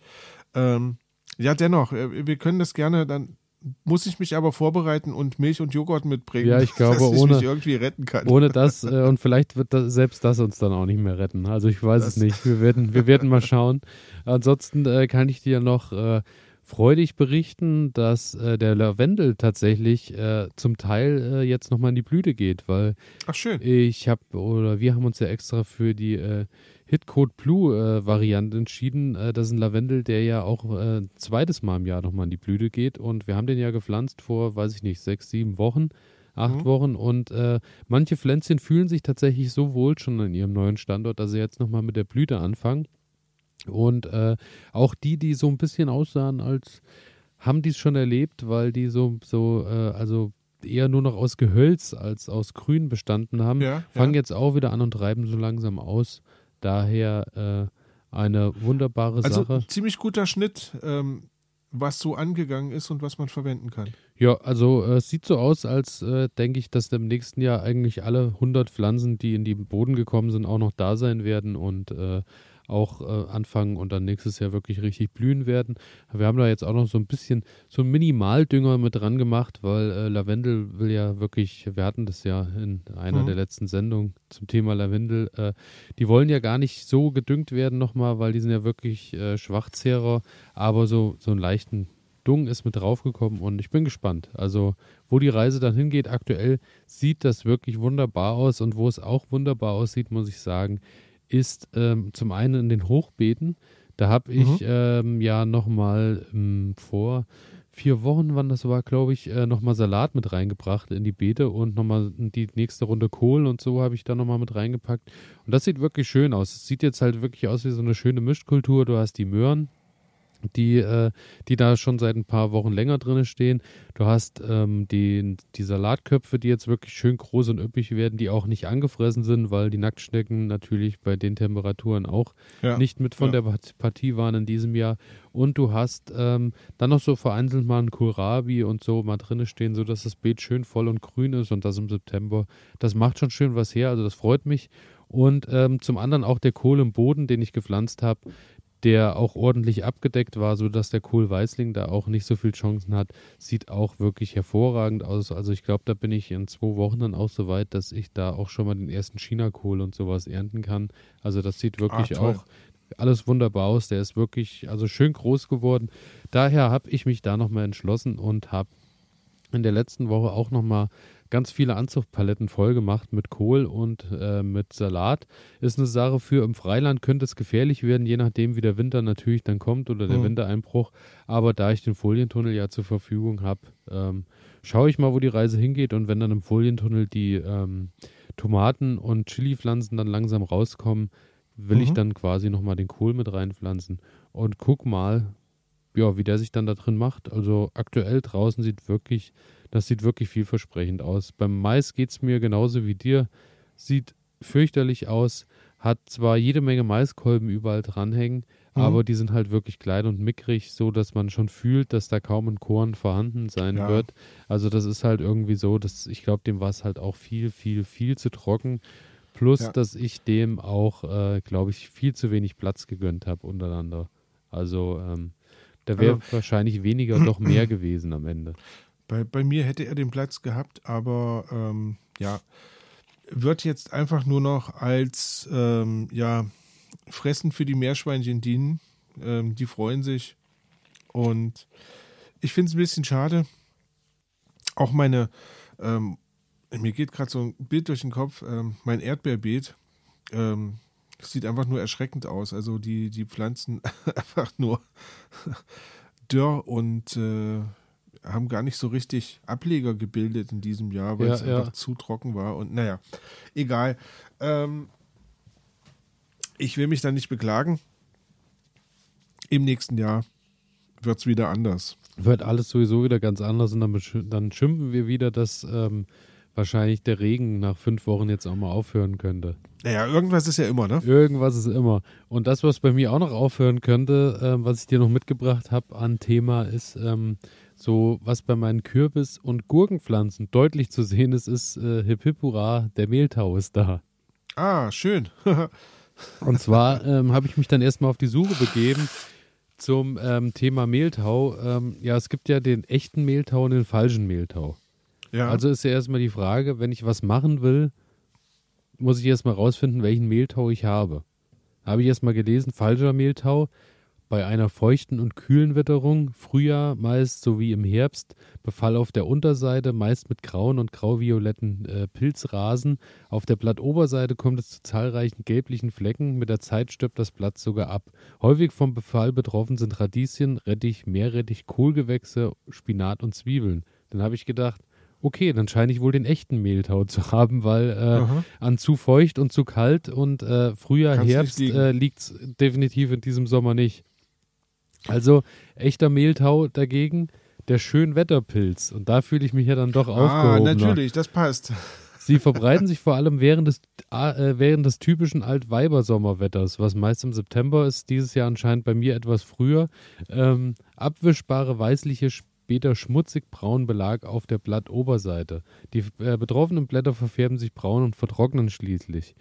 Ähm, ja, dennoch, äh, wir können das gerne dann muss ich mich aber vorbereiten und Milch und Joghurt mitbringen, Ja, ich glaube, dass ich ohne- mich irgendwie retten kann. Ohne das, äh, und vielleicht wird das, selbst das uns dann auch nicht mehr retten. Also ich weiß es Das- nicht. Wir werden, wir werden mal schauen. Ansonsten äh, kann ich dir noch äh, freudig berichten, dass äh, der Lavendel tatsächlich äh, zum Teil äh, jetzt nochmal in die Blüte geht, weil Ach schön. ich habe, oder wir haben uns ja extra für die äh, Hitcode Blue äh, Variante entschieden. Äh, das ist ein Lavendel, der ja auch äh, zweites Mal im Jahr nochmal in die Blüte geht. Und wir haben den ja gepflanzt vor, weiß ich nicht, sechs, sieben Wochen, acht Mhm. Wochen. Und äh, manche Pflänzchen fühlen sich tatsächlich so wohl schon an ihrem neuen Standort, dass sie jetzt nochmal mit der Blüte anfangen. Und äh, auch die, die so ein bisschen aussahen, als haben die es schon erlebt, weil die so, so äh, also eher nur noch aus Gehölz als aus Grün bestanden haben, Ja, fangen ja. jetzt auch wieder an und treiben so langsam aus. Daher äh, eine wunderbare Also Sache. ziemlich guter Schnitt, ähm, was so angegangen ist und was man verwenden kann. Ja, also äh, es sieht so aus, als äh, denke ich, dass im nächsten Jahr eigentlich alle 100 Pflanzen, die in den Boden gekommen sind, auch noch da sein werden und äh, auch äh, anfangen und dann nächstes Jahr wirklich richtig blühen werden. Wir haben da jetzt auch noch so ein bisschen so einen Minimaldünger mit dran gemacht, weil äh, Lavendel will ja wirklich, wir hatten das ja in einer Mhm. der letzten Sendungen zum Thema Lavendel, äh, die wollen ja gar nicht so gedüngt werden nochmal, weil die sind ja wirklich äh, Schwachzehrer, aber so, so einen leichten Dung ist mit draufgekommen und ich bin gespannt. Also, wo die Reise dann hingeht, aktuell sieht das wirklich wunderbar aus und wo es auch wunderbar aussieht, muss ich sagen, ist ähm, zum einen in den Hochbeeten. Da habe ich Mhm. ähm, ja nochmal ähm, vor vier Wochen, wann das war, glaube ich, äh, nochmal Salat mit reingebracht in die Beete und nochmal die nächste Runde Kohl und so habe ich da nochmal mit reingepackt. Und das sieht wirklich schön aus. Es sieht jetzt halt wirklich aus wie so eine schöne Mischkultur. Du hast die Möhren, die, äh, die da schon seit ein paar Wochen länger drin stehen. Du hast ähm, die, die Salatköpfe, die jetzt wirklich schön groß und üppig werden, die auch nicht angefressen sind, weil die Nacktschnecken natürlich bei den Temperaturen auch Ja. nicht mit von Ja. der Part- Partie waren in diesem Jahr. Und du hast ähm, dann noch so vereinzelt mal ein Kohlrabi und so mal drinne stehen, sodass das Beet schön voll und grün ist und das im September. Das macht schon schön was her, also das freut mich. Und ähm, zum anderen auch der Kohl im Boden, den ich gepflanzt habe, der auch ordentlich abgedeckt war, sodass der Kohlweißling da auch nicht so viel Chancen hat, sieht auch wirklich hervorragend aus. Also ich glaube, da bin ich in zwei Wochen dann auch so weit, dass ich da auch schon mal den ersten China-Kohl und sowas ernten kann. Also das sieht wirklich Ah, auch alles wunderbar aus. Der ist wirklich also schön groß geworden. Daher habe ich mich da nochmal entschlossen und habe in der letzten Woche auch nochmal ganz viele Anzuchtpaletten voll gemacht mit Kohl und äh, mit Salat. Ist eine Sache für im Freiland könnte es gefährlich werden, je nachdem wie der Winter natürlich dann kommt oder der Mhm. Wintereinbruch. Aber da ich den Folientunnel ja zur Verfügung habe, ähm, schaue ich mal, wo die Reise hingeht und wenn dann im Folientunnel die ähm, Tomaten und Chili-Pflanzen dann langsam rauskommen, will ich Mhm. dann quasi nochmal den Kohl mit reinpflanzen und guck mal, ja, wie der sich dann da drin macht. Also aktuell draußen sieht wirklich, das sieht wirklich vielversprechend aus. Beim Mais geht es mir genauso wie dir. Sieht fürchterlich aus, hat zwar jede Menge Maiskolben überall dranhängen, Mhm. aber die sind halt wirklich klein und mickrig, so dass man schon fühlt, dass da kaum ein Korn vorhanden sein Ja. wird. Also das ist halt irgendwie so, dass ich glaube, dem war es halt auch viel, viel, viel zu trocken. Plus, Ja. dass ich dem auch, äh, glaube ich, viel zu wenig Platz gegönnt habe untereinander. Also ähm, da wäre Also- wahrscheinlich weniger doch mehr gewesen am Ende. Bei, bei mir hätte er den Platz gehabt, aber ähm, ja, wird jetzt einfach nur noch als ähm, ja, Fressen für die Meerschweinchen dienen. Ähm, die freuen sich. Und ich finde es ein bisschen schade. Auch meine, ähm, mir geht gerade so ein Bild durch den Kopf, ähm, mein Erdbeerbeet. Ähm, sieht einfach nur erschreckend aus. Also die, die Pflanzen einfach nur dürr und äh, haben gar nicht so richtig Ableger gebildet in diesem Jahr, weil Ja, es ja. einfach zu trocken war. Und naja, egal. Ähm, ich will mich da nicht beklagen. Im nächsten Jahr wird es wieder anders. Wird alles sowieso wieder ganz anders und dann, dann schimpfen wir wieder, dass ähm, wahrscheinlich der Regen nach fünf Wochen jetzt auch mal aufhören könnte. Naja, irgendwas ist ja immer, ne? Irgendwas ist immer. Und das, was bei mir auch noch aufhören könnte, ähm, was ich dir noch mitgebracht habe an Thema, ist ähm, so, was bei meinen Kürbis- und Gurkenpflanzen deutlich zu sehen ist, ist äh, Hip Hip Hurra, der Mehltau ist da. Ah, schön. Und zwar ähm, habe ich mich dann erstmal auf die Suche begeben zum ähm, Thema Mehltau. Ähm, ja, es gibt ja den echten Mehltau und den falschen Mehltau. Ja. Also ist ja erstmal die Frage, wenn ich was machen will, muss ich erstmal rausfinden, welchen Mehltau ich habe. Habe ich erstmal gelesen, falscher Mehltau bei einer feuchten und kühlen Witterung, Frühjahr meist sowie im Herbst, Befall auf der Unterseite, meist mit grauen und grauvioletten äh, Pilzrasen. Auf der Blattoberseite kommt es zu zahlreichen gelblichen Flecken, mit der Zeit stirbt das Blatt sogar ab. Häufig vom Befall betroffen sind Radieschen, Rettich, Meerrettich, Kohlgewächse, Spinat und Zwiebeln. Dann habe ich gedacht, okay, dann scheine ich wohl den echten Mehltau zu haben, weil äh, an zu feucht und zu kalt und äh, Frühjahr, Kann's nicht Herbst äh, liegt es definitiv in diesem Sommer nicht. Also echter Mehltau dagegen, der Schönwetterpilz. Und da fühle ich mich ja dann doch ah, aufgehobener. natürlich, das passt. Sie verbreiten sich vor allem während des, äh, während des typischen Altweibersommerwetters, was meist im September ist, dieses Jahr anscheinend bei mir etwas früher. Ähm, abwischbare weißliche, später schmutzig-braun Belag auf der Blattoberseite. Die äh, betroffenen Blätter verfärben sich braun und vertrocknen schließlich.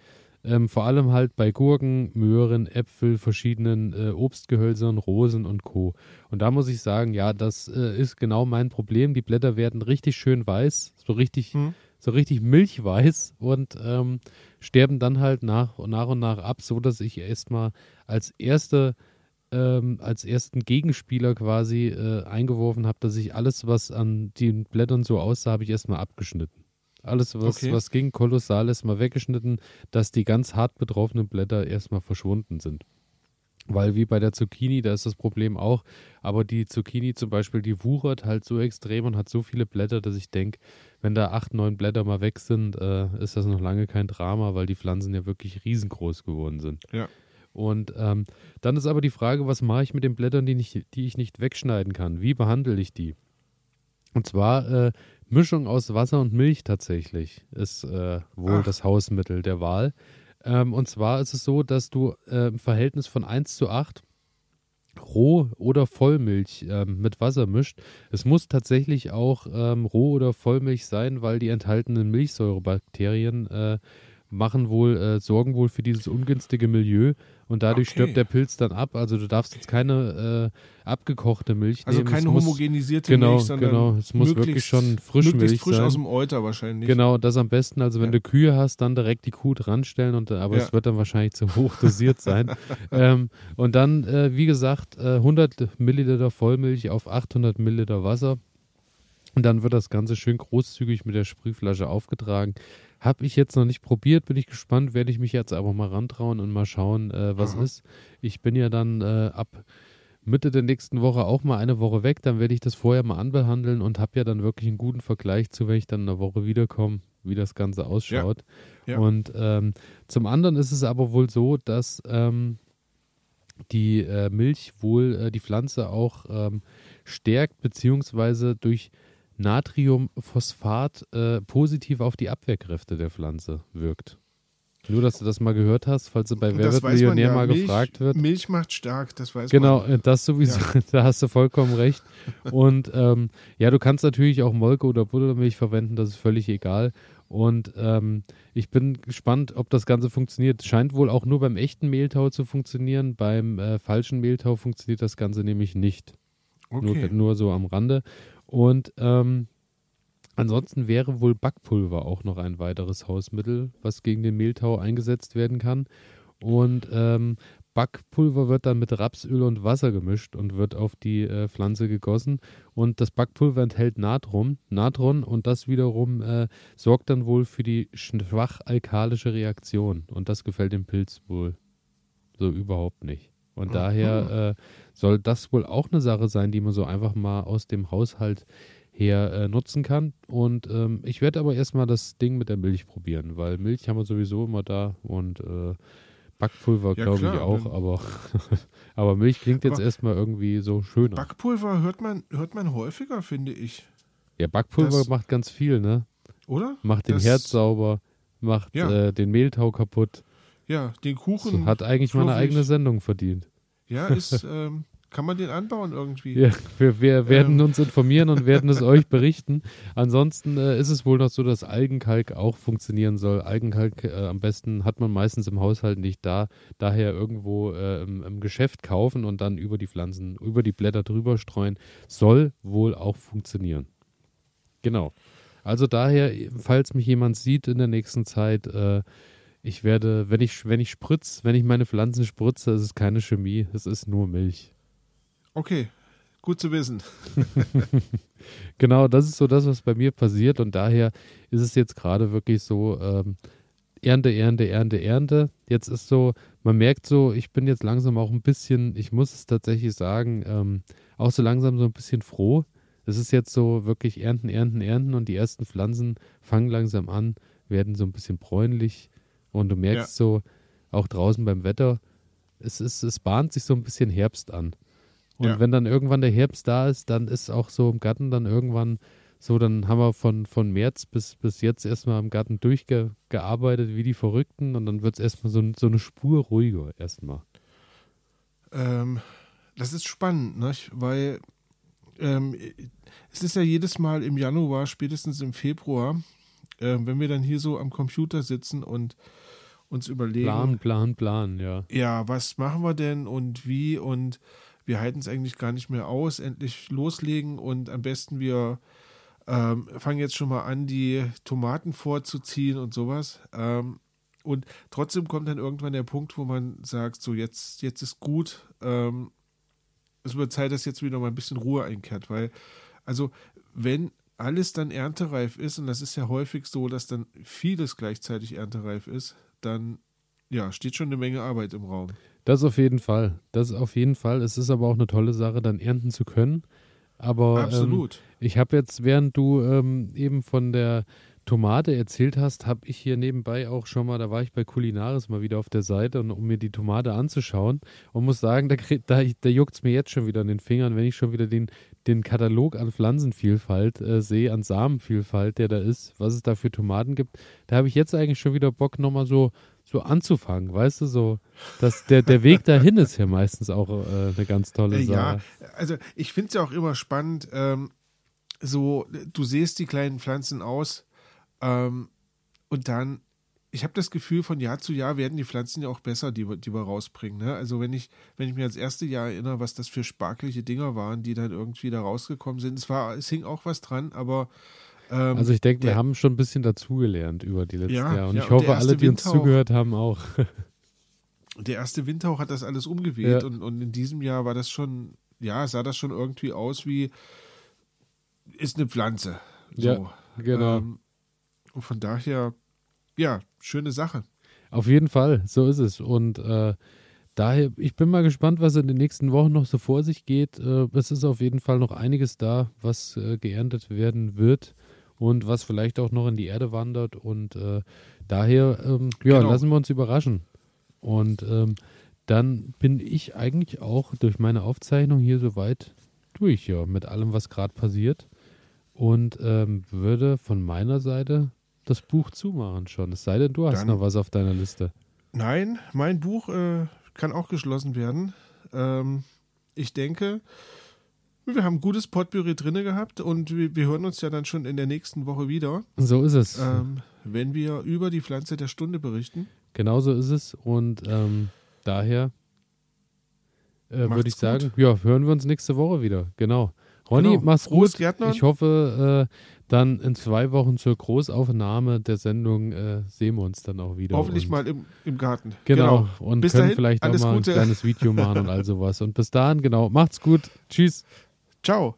Ähm, vor allem halt bei Gurken, Möhren, Äpfel, verschiedenen äh, Obstgehölzern, Rosen und Co. Und da muss ich sagen, ja, das äh, ist genau mein Problem. Die Blätter werden richtig schön weiß, so richtig, Hm. so richtig milchweiß und ähm, sterben dann halt nach, nach und nach ab, so dass ich erstmal als erste ähm, als ersten Gegenspieler quasi äh, eingeworfen habe, dass ich alles, was an den Blättern so aussah, habe ich erstmal abgeschnitten. Alles, was, Okay. was ging, kolossal erstmal weggeschnitten, dass die ganz hart betroffenen Blätter erstmal verschwunden sind. Weil wie bei der Zucchini, da ist das Problem auch, aber die Zucchini zum Beispiel, die wuchert halt so extrem und hat so viele Blätter, dass ich denke, wenn da acht, neun Blätter mal weg sind, äh, ist das noch lange kein Drama, weil die Pflanzen ja wirklich riesengroß geworden sind. Ja. Und ähm, dann ist aber die Frage, was mache ich mit den Blättern, die, nicht, die ich nicht wegschneiden kann? Wie behandle ich die? Und zwar äh, Mischung aus Wasser und Milch tatsächlich ist äh, wohl Ach. das Hausmittel der Wahl. Ähm, und zwar ist es so, dass du äh, im Verhältnis von 1 zu 8 Roh- oder Vollmilch ähm, mit Wasser mischt. Es muss tatsächlich auch ähm, Roh- oder Vollmilch sein, weil die enthaltenen Milchsäurebakterien äh, machen wohl, äh, sorgen wohl für dieses ungünstige Milieu und dadurch Okay. stirbt der Pilz dann ab. Also du darfst jetzt keine äh, abgekochte Milch Also nehmen. keine es muss, homogenisierte genau, Milch, sondern genau. Es muss wirklich schon Frischmilch möglichst frisch sein. aus dem Euter wahrscheinlich. Genau, das am besten. Also wenn Ja. du Kühe hast, dann direkt die Kuh dranstellen und äh, aber Ja. es wird dann wahrscheinlich zu hoch dosiert sein. ähm, und dann, äh, wie gesagt, äh, 100 Milliliter Vollmilch auf 800 Milliliter Wasser. Und dann wird das Ganze schön großzügig mit der Sprühflasche aufgetragen. Habe ich jetzt noch nicht probiert, bin ich gespannt, werde ich mich jetzt aber mal rantrauen und mal schauen, äh, was Aha. ist. Ich bin ja dann äh, ab Mitte der nächsten Woche auch mal eine Woche weg, dann werde ich das vorher mal anbehandeln und habe ja dann wirklich einen guten Vergleich zu, wenn ich dann eine Woche wiederkomme, wie das Ganze ausschaut. Ja. Und ähm, zum anderen ist es aber wohl so, dass ähm, die äh, Milch wohl äh, die Pflanze auch ähm, stärkt, beziehungsweise durch Natriumphosphat äh, positiv auf die Abwehrkräfte der Pflanze wirkt. Nur, dass du das mal gehört hast, falls du bei Wer wird Millionär ja. mal Milch, gefragt wird. Milch macht stark, das weiß Genau, man. äh, das sowieso, da hast du vollkommen recht. Und ähm, ja, du kannst natürlich auch Molke oder Buttermilch verwenden, das ist völlig egal. Und ähm, ich bin gespannt, ob das Ganze funktioniert. Scheint wohl auch nur beim echten Mehltau zu funktionieren. Beim äh, falschen Mehltau funktioniert das Ganze nämlich nicht. Nur, Okay. nur so am Rande. Und ähm, ansonsten wäre wohl Backpulver auch noch ein weiteres Hausmittel, was gegen den Mehltau eingesetzt werden kann. Und ähm, Backpulver wird dann mit Rapsöl und Wasser gemischt und wird auf die äh, Pflanze gegossen. Und das Backpulver enthält Natron, Natron und das wiederum äh, sorgt dann wohl für die schwach alkalische Reaktion. Und das gefällt dem Pilz wohl so überhaupt nicht. Und Mhm. daher äh, soll das wohl auch eine Sache sein, die man so einfach mal aus dem Haushalt her äh, nutzen kann. Und ähm, ich werde aber erstmal das Ding mit der Milch probieren, weil Milch haben wir sowieso immer da und äh, Backpulver Ja, glaube ich auch, aber, aber Milch klingt jetzt Aber erstmal irgendwie so schöner. Backpulver hört man, hört man häufiger, finde ich. ja, Backpulver das- macht ganz viel, ne? Oder? Macht den Das- Herd sauber, macht Ja. äh, den Mehltau kaputt. Ja, den Kuchen. So, hat eigentlich mal eine eigene Sendung verdient. Ja, ist, ähm, Kann man den anbauen irgendwie? Ja, wir, wir werden Ähm. uns informieren und werden es euch berichten. Ansonsten äh, ist es wohl noch so, dass Algenkalk auch funktionieren soll. Algenkalk äh, am besten hat man meistens im Haushalt nicht da, daher irgendwo äh, im, im Geschäft kaufen und dann über die Pflanzen, über die Blätter drüber streuen. Soll wohl auch funktionieren. Genau. Also daher, falls mich jemand sieht in der nächsten Zeit, äh, ich werde, wenn ich, wenn ich spritz, wenn ich meine Pflanzen spritze, ist es keine Chemie, es ist nur Milch. Okay, gut zu wissen. Genau, das ist so das, was bei mir passiert und daher ist es jetzt gerade wirklich so ähm, Ernte, Ernte, Ernte, Ernte. Jetzt ist so, man merkt so, ich bin jetzt langsam auch ein bisschen, ich muss es tatsächlich sagen, ähm, auch so langsam so ein bisschen froh. Es ist jetzt so wirklich Ernten, Ernten, Ernten und die ersten Pflanzen fangen langsam an, werden so ein bisschen bräunlich und du merkst so, auch draußen beim Wetter, es, ist, es bahnt sich so ein bisschen Herbst an. Und Ja. wenn dann irgendwann der Herbst da ist, dann ist auch so im Garten dann irgendwann so, dann haben wir von, von März bis, bis jetzt erstmal im Garten durchgearbeitet wie die Verrückten und dann wird es erstmal so, so eine Spur ruhiger erstmal. Ähm, das ist spannend, ne? weil ähm, es ist ja jedes Mal im Januar, spätestens im Februar, ähm, wenn wir dann hier so am Computer sitzen und uns überlegen, Plan, Plan, Plan, ja. ja, was machen wir denn und wie und wir halten es eigentlich gar nicht mehr aus, endlich loslegen und am besten wir ähm, fangen jetzt schon mal an, die Tomaten vorzuziehen und sowas. Ähm, und trotzdem kommt dann irgendwann der Punkt, wo man sagt, so jetzt, jetzt ist gut, ähm, es wird Zeit, dass jetzt wieder mal ein bisschen Ruhe einkehrt, weil, also wenn alles dann erntereif ist, und das ist ja häufig so, dass dann vieles gleichzeitig erntereif ist, dann ja, steht schon eine Menge Arbeit im Raum. Das auf jeden Fall. Das auf jeden Fall. Es ist aber auch eine tolle Sache, dann ernten zu können. Aber ähm, Absolut. ich habe jetzt, während du ähm, eben von der Tomate erzählt hast, habe ich hier nebenbei auch schon mal, da war ich bei Kulinaris mal wieder auf der Seite, und, um mir die Tomate anzuschauen und muss sagen, da, da, da juckt es mir jetzt schon wieder an den Fingern, wenn ich schon wieder den, den Katalog an Pflanzenvielfalt äh, sehe, an Samenvielfalt, der da ist, was es da für Tomaten gibt. Da habe ich jetzt eigentlich schon wieder Bock, nochmal so, so anzufangen, weißt du, so, dass der, der Weg dahin ist ja meistens auch äh, eine ganz tolle Sache. ja, also ich finde es ja auch immer spannend, ähm, so, du siehst die kleinen Pflanzen aus ähm, und dann, ich habe das Gefühl, von Jahr zu Jahr werden die Pflanzen ja auch besser, die, wir- die wir rausbringen. Ne? Also wenn ich, wenn ich mir ans erste Jahr erinnere, was das für sparkliche Dinger waren, die dann irgendwie da rausgekommen sind, es war, es hing auch was dran, aber ähm, Also ich denke, wir haben schon ein bisschen dazugelernt über die letzten Ja, Jahre. Und ja, ich und hoffe, erste alle, die uns Winter zugehört haben, auch. der erste Winterhauch hat das alles umgeweht Ja. und, und in diesem Jahr war das schon, ja, sah das schon irgendwie aus wie, ist eine Pflanze. So. Ja, genau. Ähm, und von daher, ja, schöne Sache. Auf jeden Fall, so ist es. Und äh, daher, ich bin mal gespannt, was in den nächsten Wochen noch so vor sich geht. Äh, es ist auf jeden Fall noch einiges da, was äh, geerntet werden wird und was vielleicht auch noch in die Erde wandert. Und äh, daher, ähm, ja, Genau. lassen wir uns überraschen. Und ähm, dann bin ich eigentlich auch durch meine Aufzeichnung hier soweit durch, ja, mit allem, was gerade passiert. Und ähm, würde von meiner Seite das Buch zumachen schon. Es sei denn, du hast Dann- noch was auf deiner Liste. Nein, mein Buch äh, kann auch geschlossen werden. Ähm, ich denke, wir haben ein gutes Potpourri drinne gehabt und wir, wir hören uns ja dann schon in der nächsten Woche wieder, So ist es. ähm, wenn wir über die Pflanze der Stunde berichten. Genauso ist es. Und ähm, daher äh, würde ich gut. sagen, ja, hören wir uns nächste Woche wieder. Genau. Ronny, Genau. mach's Frohes gut. Gärtnern. Ich hoffe, äh, dann in zwei Wochen zur Großaufnahme der Sendung äh, sehen wir uns dann auch wieder. Hoffentlich mal im, im Garten. Genau. Und Bis können dahin, vielleicht auch mal Gute. ein kleines Video machen und all sowas. Und bis dahin, genau. Macht's gut. Tschüss. Ciao.